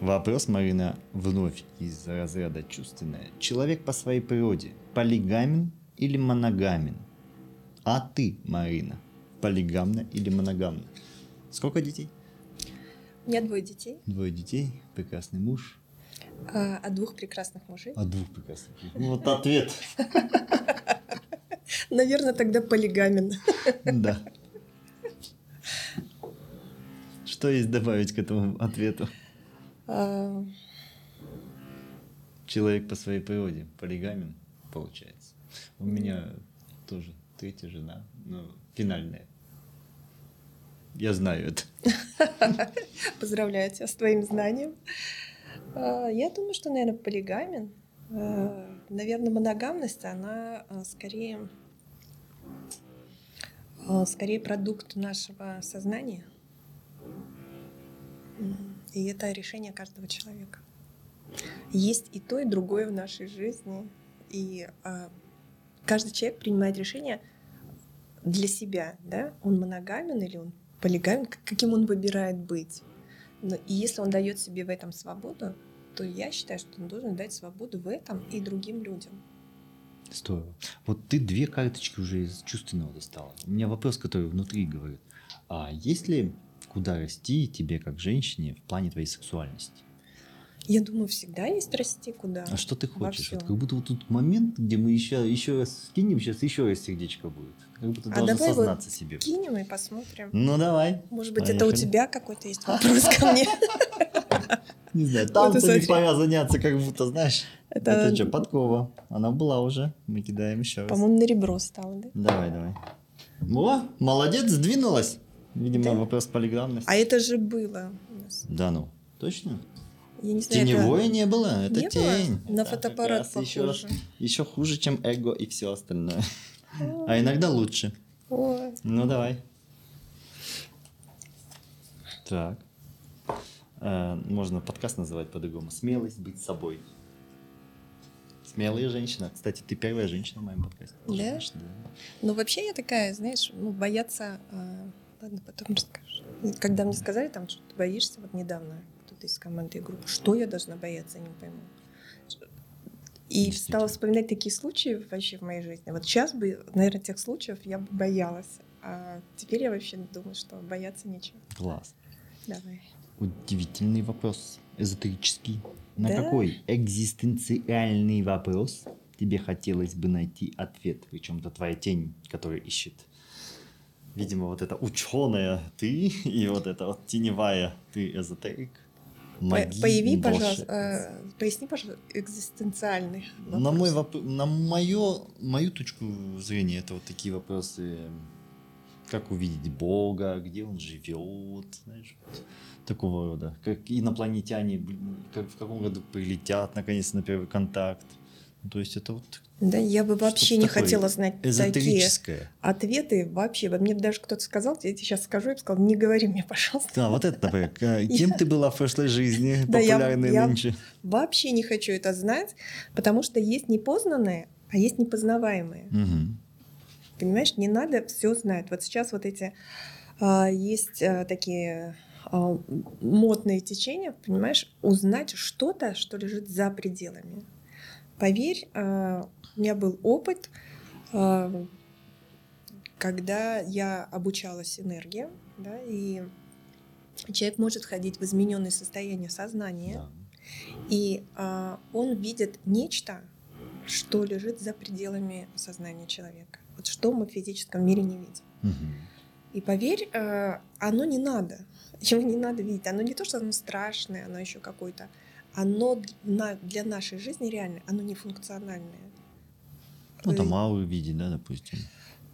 Вопрос, Марина, вновь из разряда чувственная. Человек по своей природе полигамен или моногамен? А ты, Марина, полигамна или моногамна? Сколько детей? У меня двое детей, Двое детей, прекрасный муж, а, от двух прекрасных мужей. а двух прекрасных. Ну, Вот ответ. Наверное, тогда полигамен. Да. Что есть добавить к этому ответу? А, Человек по своей природе полигамен, получается. У меня тоже третья жена, но финальная. Я знаю это. Поздравляю тебя с твоим знанием. А, Я думаю, что, наверное, полигамен. Наверное, моногамность, она а, скорее, а, скорее продукт нашего сознания. И это решение каждого человека. Есть и то, и другое в нашей жизни. И а, каждый человек принимает решение для себя, да? Он моногамен или он полигамен, к- каким он выбирает быть. Но и если он дает себе в этом свободу, то я считаю, что он должен дать свободу в этом и другим людям. Здорово. Вот ты две карточки уже из чувственного достала. У меня вопрос, который внутри говорит. А есть ли куда расти тебе как женщине в плане твоей сексуальности? Я думаю, всегда есть расти куда. А что ты хочешь? Вот как будто вот тут момент, где мы еще, еще раз скинем, сейчас еще раз сердечко будет. Как будто А должен давай вот сознаться себе. Кинем и посмотрим. Ну давай. Может быть, это у Поехали. тебя какой-то есть вопрос ко мне. Не знаю, Вот танцами пора заняться, как будто, знаешь. Это, что, подкова. Она была уже. Мы кидаем еще раз. по-моему, на ребро стало, да? Давай, давай. О, молодец, сдвинулась. Видимо, вопрос полиграммности. А это же было. Да ну, точно? Я не знаю, это- Теневое не было, это Не было? тень. На Это фотоаппарат как раз еще, похоже. еще хуже, чем эго и все остальное. А иногда лучше. Ой. Ну, давай. Так. Э, Можно подкаст называть по-другому. Смелость быть собой. Смелая женщина. Кстати, ты первая женщина в моем подкасте. Да? Знаешь, да. Ну, вообще я такая, знаешь, ну, бояться... а, Ладно, потом расскажу. Когда мне сказали, там, что ты боишься, вот недавно кто-то из команды и группы, что я должна бояться, не пойму. И стала вспоминать такие случаи вообще в моей жизни. Вот сейчас бы, наверное, тех случаев я бы боялась. А теперь я вообще думаю, что бояться нечего. Класс. Давай. Удивительный вопрос. Эзотерический. На Да? какой экзистенциальный вопрос тебе хотелось бы найти ответ? Причем это твоя тень, которая ищет. Видимо, вот это ученая ты и вот это вот теневая ты эзотерик. Маги, Появи, пожалуйста, э, поясни, пожалуйста, экзистенциальный На, мой вопрос. воп- на мое, мою точку зрения, это вот такие вопросы, как увидеть Бога, где он живет, знаешь, вот такого рода. Как инопланетяне, как, в каком году прилетят, наконец, на первый контакт. Ну, То есть это вот Да, я бы вообще не хотела знать такие ответы вообще. Мне даже кто-то сказал, я тебе сейчас скажу, я бы сказала, не говори мне, пожалуйста. Да, вот это, например, к- кем ты была в прошлой жизни, популярной нынче. Вообще не хочу это знать, потому что есть непознанное, а есть непознаваемое. Понимаешь, не надо все знать. Вот сейчас вот эти а, есть а, такие а, модные течения, понимаешь, узнать что-то, что лежит за пределами. Поверь, а, у меня был опыт, а, когда я обучалась энергии, да, и человек может входить в измененное состояние сознания, Да. и а, он видит нечто, что лежит за пределами сознания человека. Вот что мы в физическом мире не видим. И поверь, оно не надо. Его не надо видеть. Оно не то, что оно страшное, оно еще какое-то. Оно для нашей жизни реально, оно не функциональное. Ну, там Э, ауры в виде, да, допустим,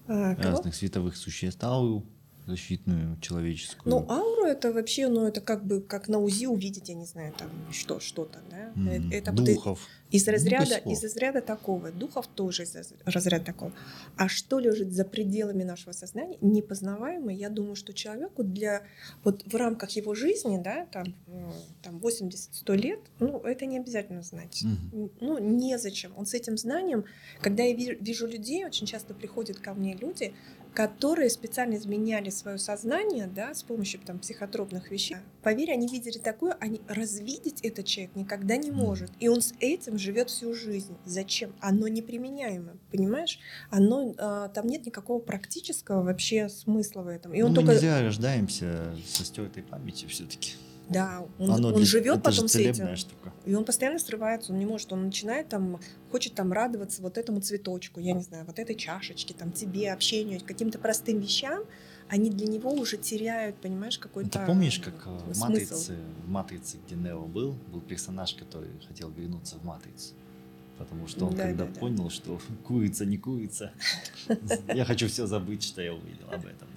а, кого? разных световых существ, ауру защитную, человеческую. Ну, ауру это вообще, ну, это как бы как на УЗИ увидеть, я не знаю, там что, что-то, да. Э- Это вот духов. из Ну, разряда, из разряда такого, духов тоже из раз- разряда такого. А что лежит за пределами нашего сознания, непознаваемое, я думаю, что человеку для, вот в рамках его жизни, да, там, э, там 80-100 лет, ну, это не обязательно знать. Мгм. Ну, незачем. Он с этим знанием, когда я ви- вижу людей, очень часто приходят ко мне люди, которые специально изменяли свое сознание, да, с помощью там психотропных вещей. Поверь, они видели такое, они развидеть этот человек никогда не может, и он с этим живет всю жизнь. Зачем? Оно неприменяемо, понимаешь? Оно а, там нет никакого практического вообще смысла в этом. И он Ну, только, Мы не зря рождаемся со стертой памятью все-таки. Да, он, он живет это же потом с этим. штука. И он постоянно срывается, он не может, он начинает там, хочет там радоваться вот этому цветочку, я не знаю, вот этой чашечке, там тебе, общению, каким-то простым вещам, они для него уже теряют, понимаешь, какой-то Ты помнишь, как э, в смысл. «Матрице», в «Матрице», где Нео был, был персонаж, который хотел вернуться в «Матрицу». Потому что он Да, когда да, да. понял, что курица не курица, я хочу все забыть, что я увидел об этом.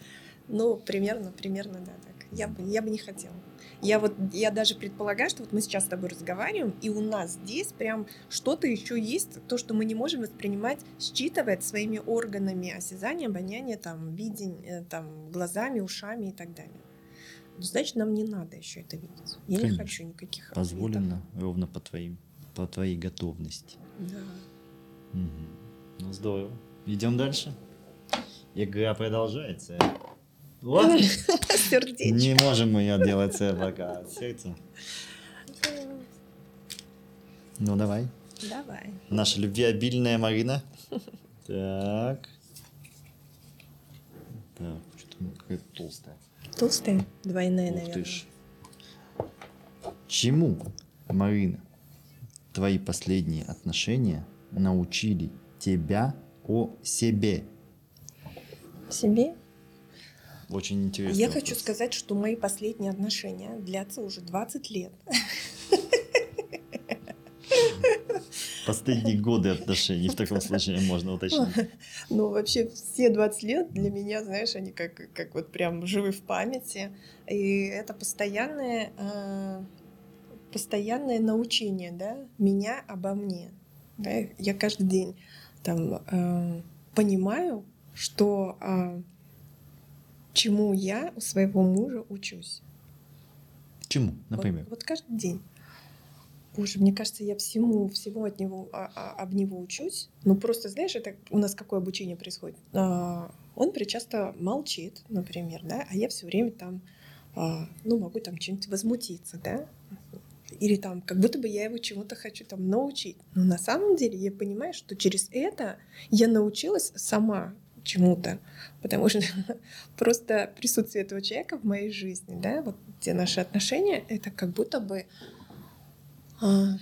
Ну, примерно, примерно, да, так. Я бы, я бы не хотела. Я вот, я даже предполагаю, что вот мы сейчас с тобой разговариваем, и у нас здесь прям что-то еще есть, то, что мы не можем воспринимать, считывать своими органами осязания, обоняния, там, видения, там, глазами, ушами и так далее. Ну, Значит, нам не надо еще это видеть. Я не Конечно. хочу никаких. Позволено ровно по твоим, по твоей готовности. Да. Мгм. Ну, здорово. Идем дальше. Игра продолжается. Вот. Сердечко. Не можем мы ее делать пока от сердца. Ну, давай. Давай. Наша любвеобильная Марина. Так. Так, что-то какая-то толстая. Толстая, двойная, Ух наверное. ты ж. Чему, Марина, твои последние отношения научили тебя о себе? Себе? Очень интересно. Я хочу сказать, что мои последние отношения длятся уже 20 лет. Последние годы отношений в таком случае можно уточнить. Ну, вообще, все 20 лет для меня, знаешь, они как, как вот прям живы в памяти. И это постоянное, э, постоянное научение, да, меня обо мне. Да? Я каждый день там э, понимаю, что э, чему я у своего мужа учусь. Чему, Вот- например? Вот, каждый день. Боже, мне кажется, я всему, всему от него, а- а- об него учусь. Ну, просто, знаешь, это у нас какое обучение происходит? А, он причасто молчит, например, да, а я все время там, а, ну, могу там чем-нибудь возмутиться, да, или там, как будто бы я его чему-то хочу там научить. Но на самом деле я понимаю, что через это я научилась сама чему-то, потому что просто присутствие этого человека в моей жизни, да, вот те наши отношения, это как будто бы а,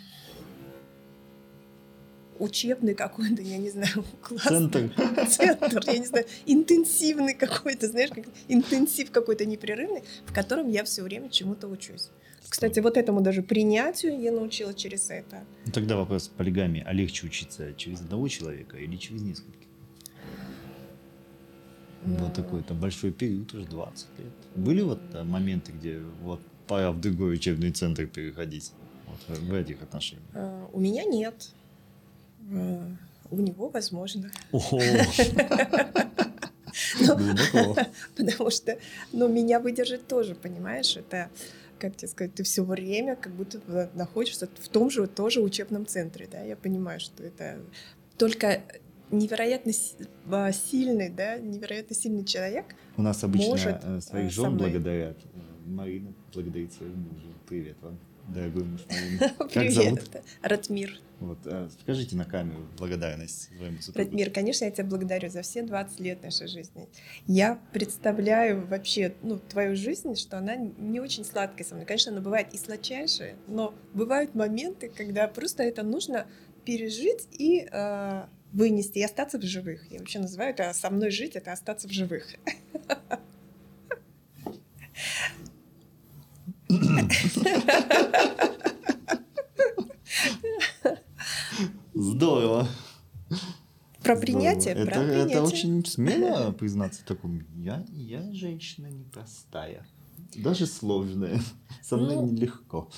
учебный какой-то, я не знаю, класс. Центр. Центр, я не знаю, интенсивный какой-то, знаешь, как интенсив какой-то непрерывный, в котором я все время чему-то учусь. Кстати, вот этому даже принятию я научилась через это. Ну, тогда вопрос полигамии. А легче учиться через одного человека или через нескольких? Ну, Вот такой там большой период, уже 20 лет. Были вот э, моменты, где вот пора в другой учебный центр переходить? Вот в, этих отношениях. А, У меня нет. А, У него возможно. Ну. Потому что, ну, меня выдержать тоже, понимаешь, это, как тебе сказать, ты все время как будто находишься в том же тоже учебном центре, да, я понимаю, что это только невероятно а, сильный, да, невероятно сильный человек. У нас обычно Может, э, своих э, со жен мной. благодарят. Э, Марина благодарит своего мужа. Привет вам, дорогой муж Марина. Как зовут? Ратмир. Вот, скажите на камеру благодарность своему супругу. Ратмир, конечно, я тебя благодарю за все 20 лет нашей жизни. Я представляю вообще ну, твою жизнь, что она не очень сладкая со мной. Конечно, она бывает и сладчайшая, но бывают моменты, когда просто это нужно пережить и э, вынести, и остаться в живых. Я вообще называю это «со мной жить» — это остаться в живых. Здорово. Про Здорово. принятие, это, про это принятие. очень смело признаться в таком. Я, я женщина непростая. Даже сложная. Со мной Ну, нелегко.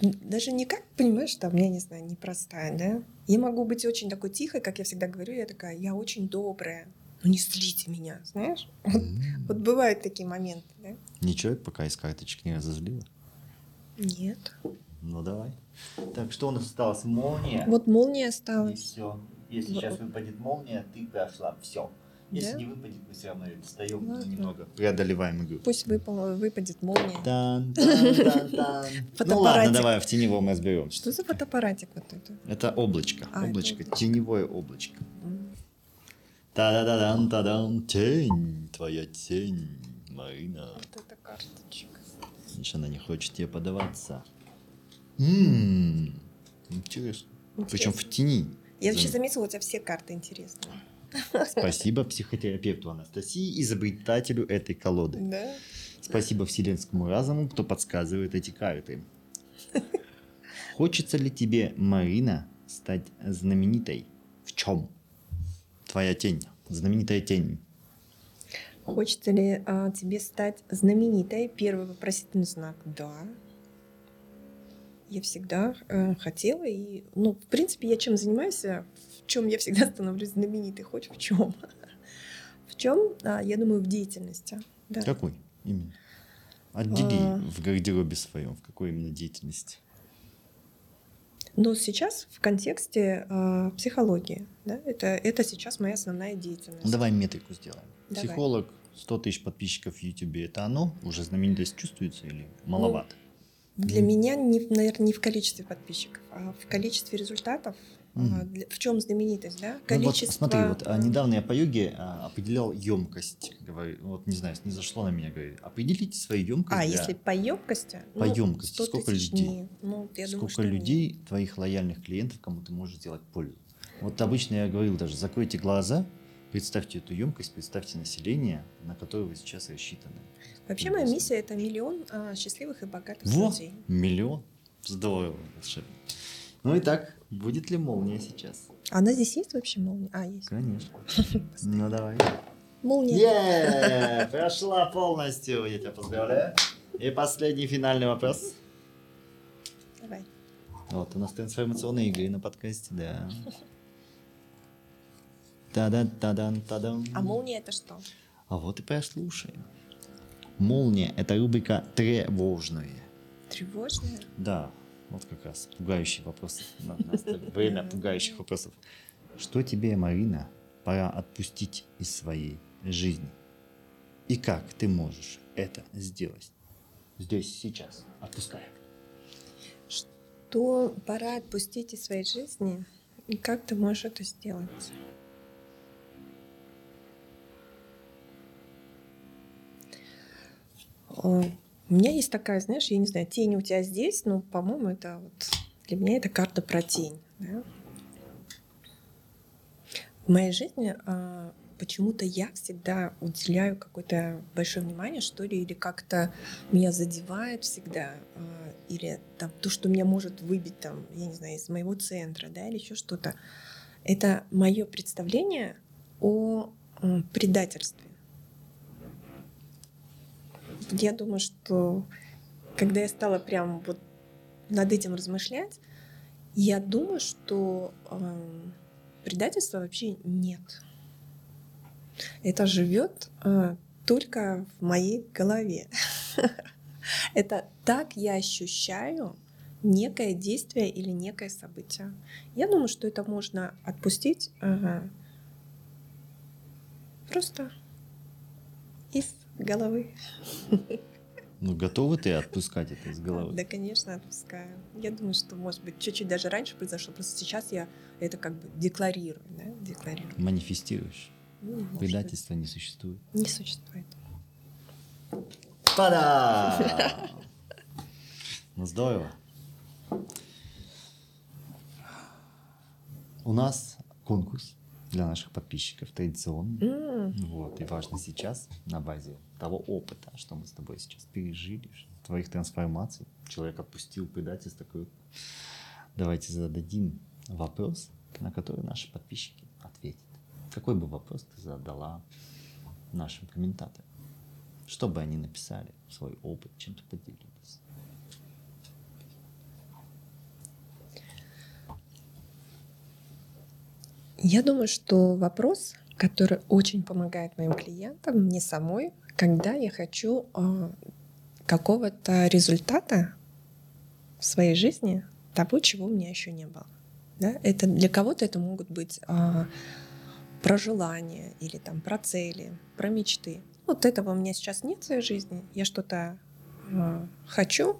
Даже не как, понимаешь, там, я не знаю, непростая, да? Я могу быть очень такой тихой, как я всегда говорю, я такая, я очень добрая. Ну не злите меня, знаешь? Вот, М. вот бывают такие моменты, да? Ничего, пока из карточек не разозлила. Нет. Ну давай. Так, что у нас осталось? Молния. Вот молния И осталась. все. Если Вот. сейчас выпадет молния, ты прошла. Все. Если Да? не выпадет, мы все равно ее достаем Ладно. немного. Преодолеваем игру. Пусть выпал, выпадет молния. Тан, тан, тан, тан. Ну ладно, давай в теневом разберемся. Что за фотоаппаратик вот это? Это облачко. А, это облачко, облачко. теневое облачко. Та-да-да-дан, та-дан, тень, твоя тень, Марина. Вот это карточка. Видишь, она не хочет тебе подаваться. М, Интересно. Причем в тени. Я вообще Зам- заметила, у тебя все карты интересные. Спасибо психотерапевту Анастасии, изобретателю этой колоды. Да? Спасибо вселенскому разуму, кто подсказывает эти карты. Хочется ли тебе, Марина, стать знаменитой? В чем? Твоя тень. Знаменитая тень. Хочется ли а, тебе стать знаменитой? Первый вопросительный знак – да. Я всегда э, хотела, и, ну, в принципе, я чем занимаюсь, чем я всегда становлюсь знаменитой, хоть в чем. В чем, я думаю, в деятельности. Да. Какой именно? Отдели А. в гардеробе своем, в какой именно деятельности. Но сейчас в контексте а, психологии, да, это, это сейчас моя основная деятельность. Ну, давай метрику сделаем. Давай. Психолог, 100 тысяч подписчиков в Ютубе, это оно? Уже знаменитость чувствуется или маловато? Для Мгм. меня, не, наверное, не в количестве подписчиков, а в количестве результатов. Для- в чем знаменитость, да? Ну вот Количество. смотри, вот а, недавно я по йоге а, определял емкость. Говорю, вот не знаю, не зашло на меня, говорит, определите свою емкость. А, для- если по емкости? По емкости, 100 сколько людей? дней. Ну, я думаю, сколько нет. людей, твоих лояльных клиентов, кому ты можешь сделать пользу. Вот обычно я говорил даже, закройте глаза, представьте эту емкость, представьте население, на которое вы сейчас рассчитаны. Вообще моя миссия это миллион а, счастливых и богатых Во! людей. Миллион. Здорово, волшебно. Ну и так, будет ли молния сейчас? Она здесь есть вообще молния? А, есть. Конечно. Ну давай. Молния. Е, прошла полностью, я тебя поздравляю. И последний финальный вопрос. Давай. Вот, у нас трансформационные игры на подкасте, да. Та-да-та-дан, та-дам. А молния это что? А вот и прослушаем. Молния – это рубрика «Тревожные». Тревожная? Да, вот как раз пугающий вопрос. Время пугающих вопросов. Что тебе, Марина, пора отпустить из своей жизни? И как ты можешь это сделать? Здесь, сейчас. Отпускай. То пора отпустить из своей жизни. И как ты можешь это сделать? О, У меня есть такая, знаешь, я не знаю, тень у тебя здесь, но, по-моему, это вот для меня это карта про тень. да. В моей жизни а, почему-то я всегда уделяю какое-то большое внимание, что ли, или как-то меня задевает всегда, а, или там то, что меня может выбить, там, я не знаю, из моего центра, да, или еще что-то. Это мое представление о предательстве. Я думаю, что когда я стала прям вот над этим размышлять, я думаю, что эм, предательства вообще нет. Это живет э, только в моей голове. Это так я ощущаю некое действие или некое событие. Я думаю, что это можно отпустить просто из головы. Ну, готовы ты отпускать это из головы? Да, конечно, отпускаю. Я думаю, что, может быть, чуть-чуть даже раньше произошло. Просто сейчас я это как бы декларирую, да, декларирую. Манифестируешь. Ну, Предательства не существует. Не существует. Та-да! Ну, здорово. У нас конкурс для наших подписчиков традиционный. М, Вот, и важно сейчас, на базе того опыта, что мы с тобой сейчас пережили, твоих трансформаций, человек отпустил предательство такое. Давайте зададим вопрос на который наши подписчики ответят. Какой бы вопрос ты задала нашим комментаторам? Что бы они написали, свой опыт, чем-то поделились? Я думаю, что вопрос, который очень помогает моим клиентам, мне самой, когда я хочу э, какого-то результата в своей жизни, того, чего у меня еще не было. Да? Это для кого-то это могут быть э, про желания или там про цели, про мечты. Вот этого у меня сейчас нет в своей жизни. Я что-то э, хочу,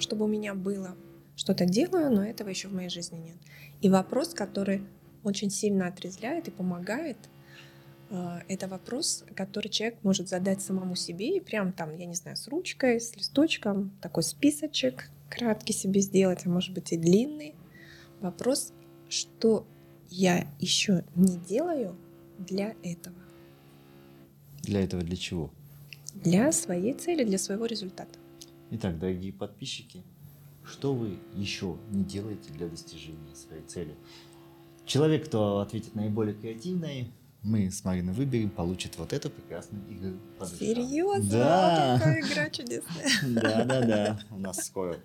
чтобы у меня было, что-то делаю, но этого еще в моей жизни нет. И вопрос, который очень сильно отрезвляет и помогает. А, это вопрос, который человек может задать самому себе и прям там, я не знаю, с ручкой, с листочком, такой списочек краткий себе сделать, а может быть и длинный. Вопрос, что я еще не делаю для этого. Для этого для чего? Для своей цели, для своего результата. Итак, дорогие подписчики, что вы еще не делаете для достижения своей цели? Человек, кто ответит наиболее креативный, мы с Мариной выберем, получит вот эту прекрасную игру. Серьезно? Да. Какая игра чудесная. Да, да, да. У нас скоро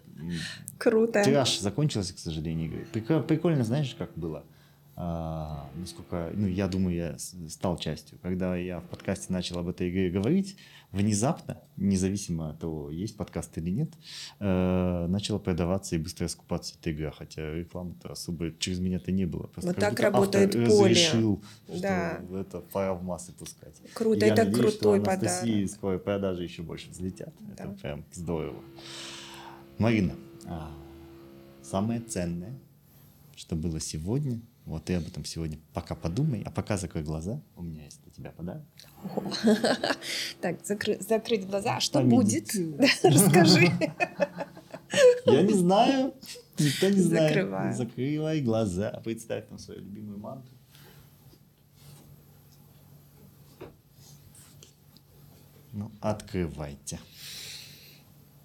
Круто. тираж закончился, к сожалению, игры. Прик- Прикольно, знаешь, как было? А, насколько, ну, я думаю, я стал частью. Когда я в подкасте начал об этой игре говорить, внезапно, независимо от того, есть подкаст или нет, э, начала продаваться и быстро раскупаться эта игра, хотя рекламы-то особо через меня-то не было. Просто Вот так работает автор поле. разрешил, что Да. это пора в массы пускать. Круто, И я это надеюсь, крутой что Анастасии подарок. скоро продажи еще больше взлетят. Это Да. прям здорово. Марина, а, самое ценное, что было сегодня, вот ты об этом сегодня пока подумай, а пока закрой глаза, у меня есть для тебя подарок. Так, закры- закрыть глаза. А что будет? Расскажи. Я не знаю, никто не знает. Закрываю. Закрывай глаза, представь там свою любимую мантру. Ну, открывайте.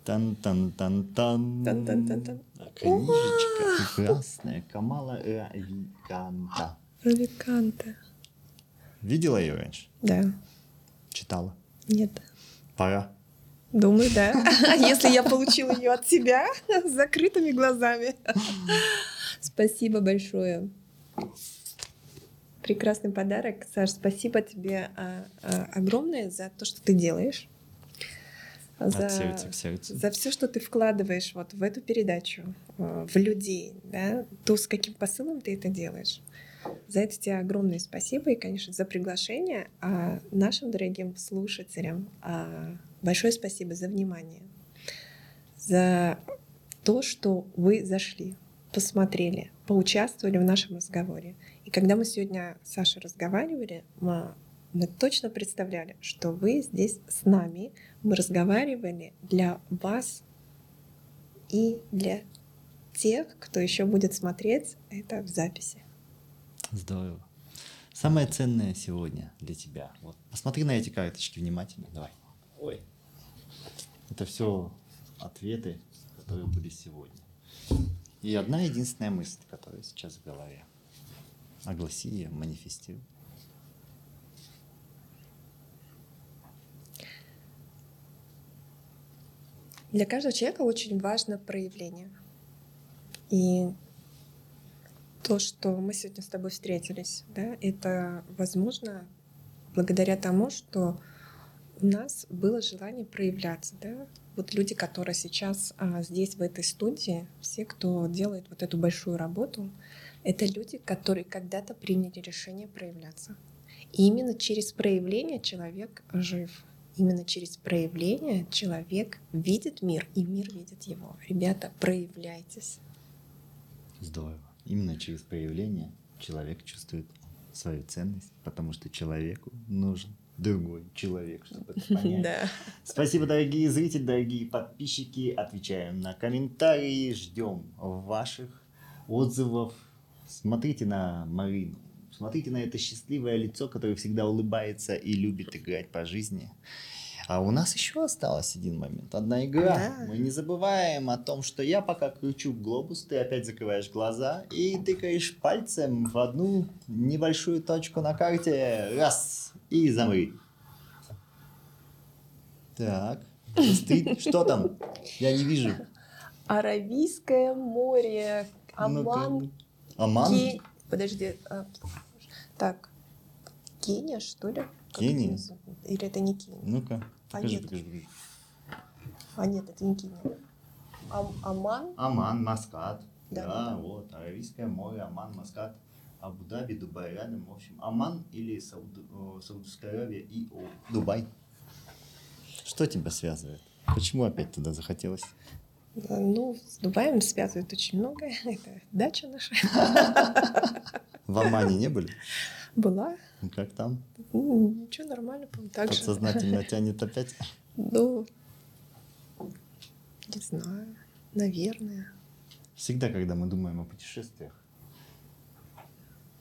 Тан-тан-тан-тан. Тан-тан-тан-тан. Книжечка прекрасная. Камала Равиканта. Рубиканта. Видела ее раньше? Да. Читала? Нет. Пора. Думаю, да. Если я получила ее от тебя с закрытыми глазами? Спасибо большое. Прекрасный подарок. Саш, спасибо тебе а, а, огромное за то, что ты делаешь. От сердца к сердцу. за все, что ты вкладываешь вот в эту передачу, э, в людей, да, то, с каким посылом ты это делаешь. За это тебе огромное спасибо и, конечно, за приглашение. А нашим дорогим слушателям а, большое спасибо за внимание, за то, что вы зашли, посмотрели, поучаствовали в нашем разговоре. И когда мы сегодня с Сашей разговаривали, мы, мы точно представляли, что вы здесь с нами, мы разговаривали для вас и для тех, кто еще будет смотреть это в записи. Здорово. Самое ценное сегодня для тебя. Вот. Посмотри на эти карточки внимательно. Давай. Ой. Это все ответы, которые были сегодня. И одна единственная мысль, которая сейчас в голове. Огласи ее, манифестируй. Для каждого человека очень важно проявление. И то, что мы сегодня с тобой встретились, да, это возможно благодаря тому, что у нас было желание проявляться, да. Вот люди, которые сейчас а, здесь, в этой студии, все, кто делает вот эту большую работу, это люди, которые когда-то приняли решение проявляться. И именно через проявление человек жив. Именно через проявление человек видит мир, и мир видит его. Ребята, проявляйтесь. Здорово. Именно через проявление человек чувствует свою ценность, потому что человеку нужен другой человек, чтобы это понять. Да. Спасибо, дорогие зрители, дорогие подписчики. Отвечаем на комментарии, ждем ваших отзывов. Смотрите на Марину, смотрите на это счастливое лицо, которое всегда улыбается и любит играть по жизни. А у нас еще осталось один момент, одна игра. Да. Мы не забываем о том, что я пока кручу глобус, ты опять закрываешь глаза и тыкаешь пальцем в одну небольшую точку на карте. Раз. И замри. Так. Застынь. Что там? Я не вижу. Аравийское море. Аман, Аман? Ке- Подожди. А, Так. Кения, что ли? Как Кения? Или это не Кения? Ну-ка. А Покажи, нет. покажи, покажи. А нет, это не Кения. Ам- Аман? Аман, Маскат. Да, Да, да, вот. Аравийское море, Аман, Маскат. Абу-Даби, Дубай рядом. В общем, Аман или Сауд- о, Саудовская Аравия и о, Дубай. Что тебя связывает? Почему опять туда захотелось? Ну, с Дубаем связывает очень многое. Это дача наша В Омане не были? была. Как там? Ну, Ничего, нормально, по-моему, так же. Подсознательно тянет опять? Ну, не знаю, наверное. Всегда, когда мы думаем о путешествиях,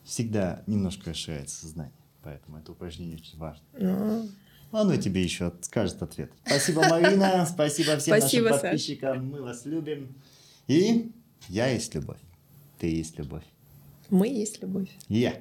всегда немножко расширяется сознание. Поэтому это упражнение очень важно. Ну, Оно тебе еще скажет ответ. Спасибо, Марина. Спасибо всем Спасибо, нашим Саш. подписчикам. Мы вас любим. И я есть любовь. Ты есть любовь. мы есть любовь. Я.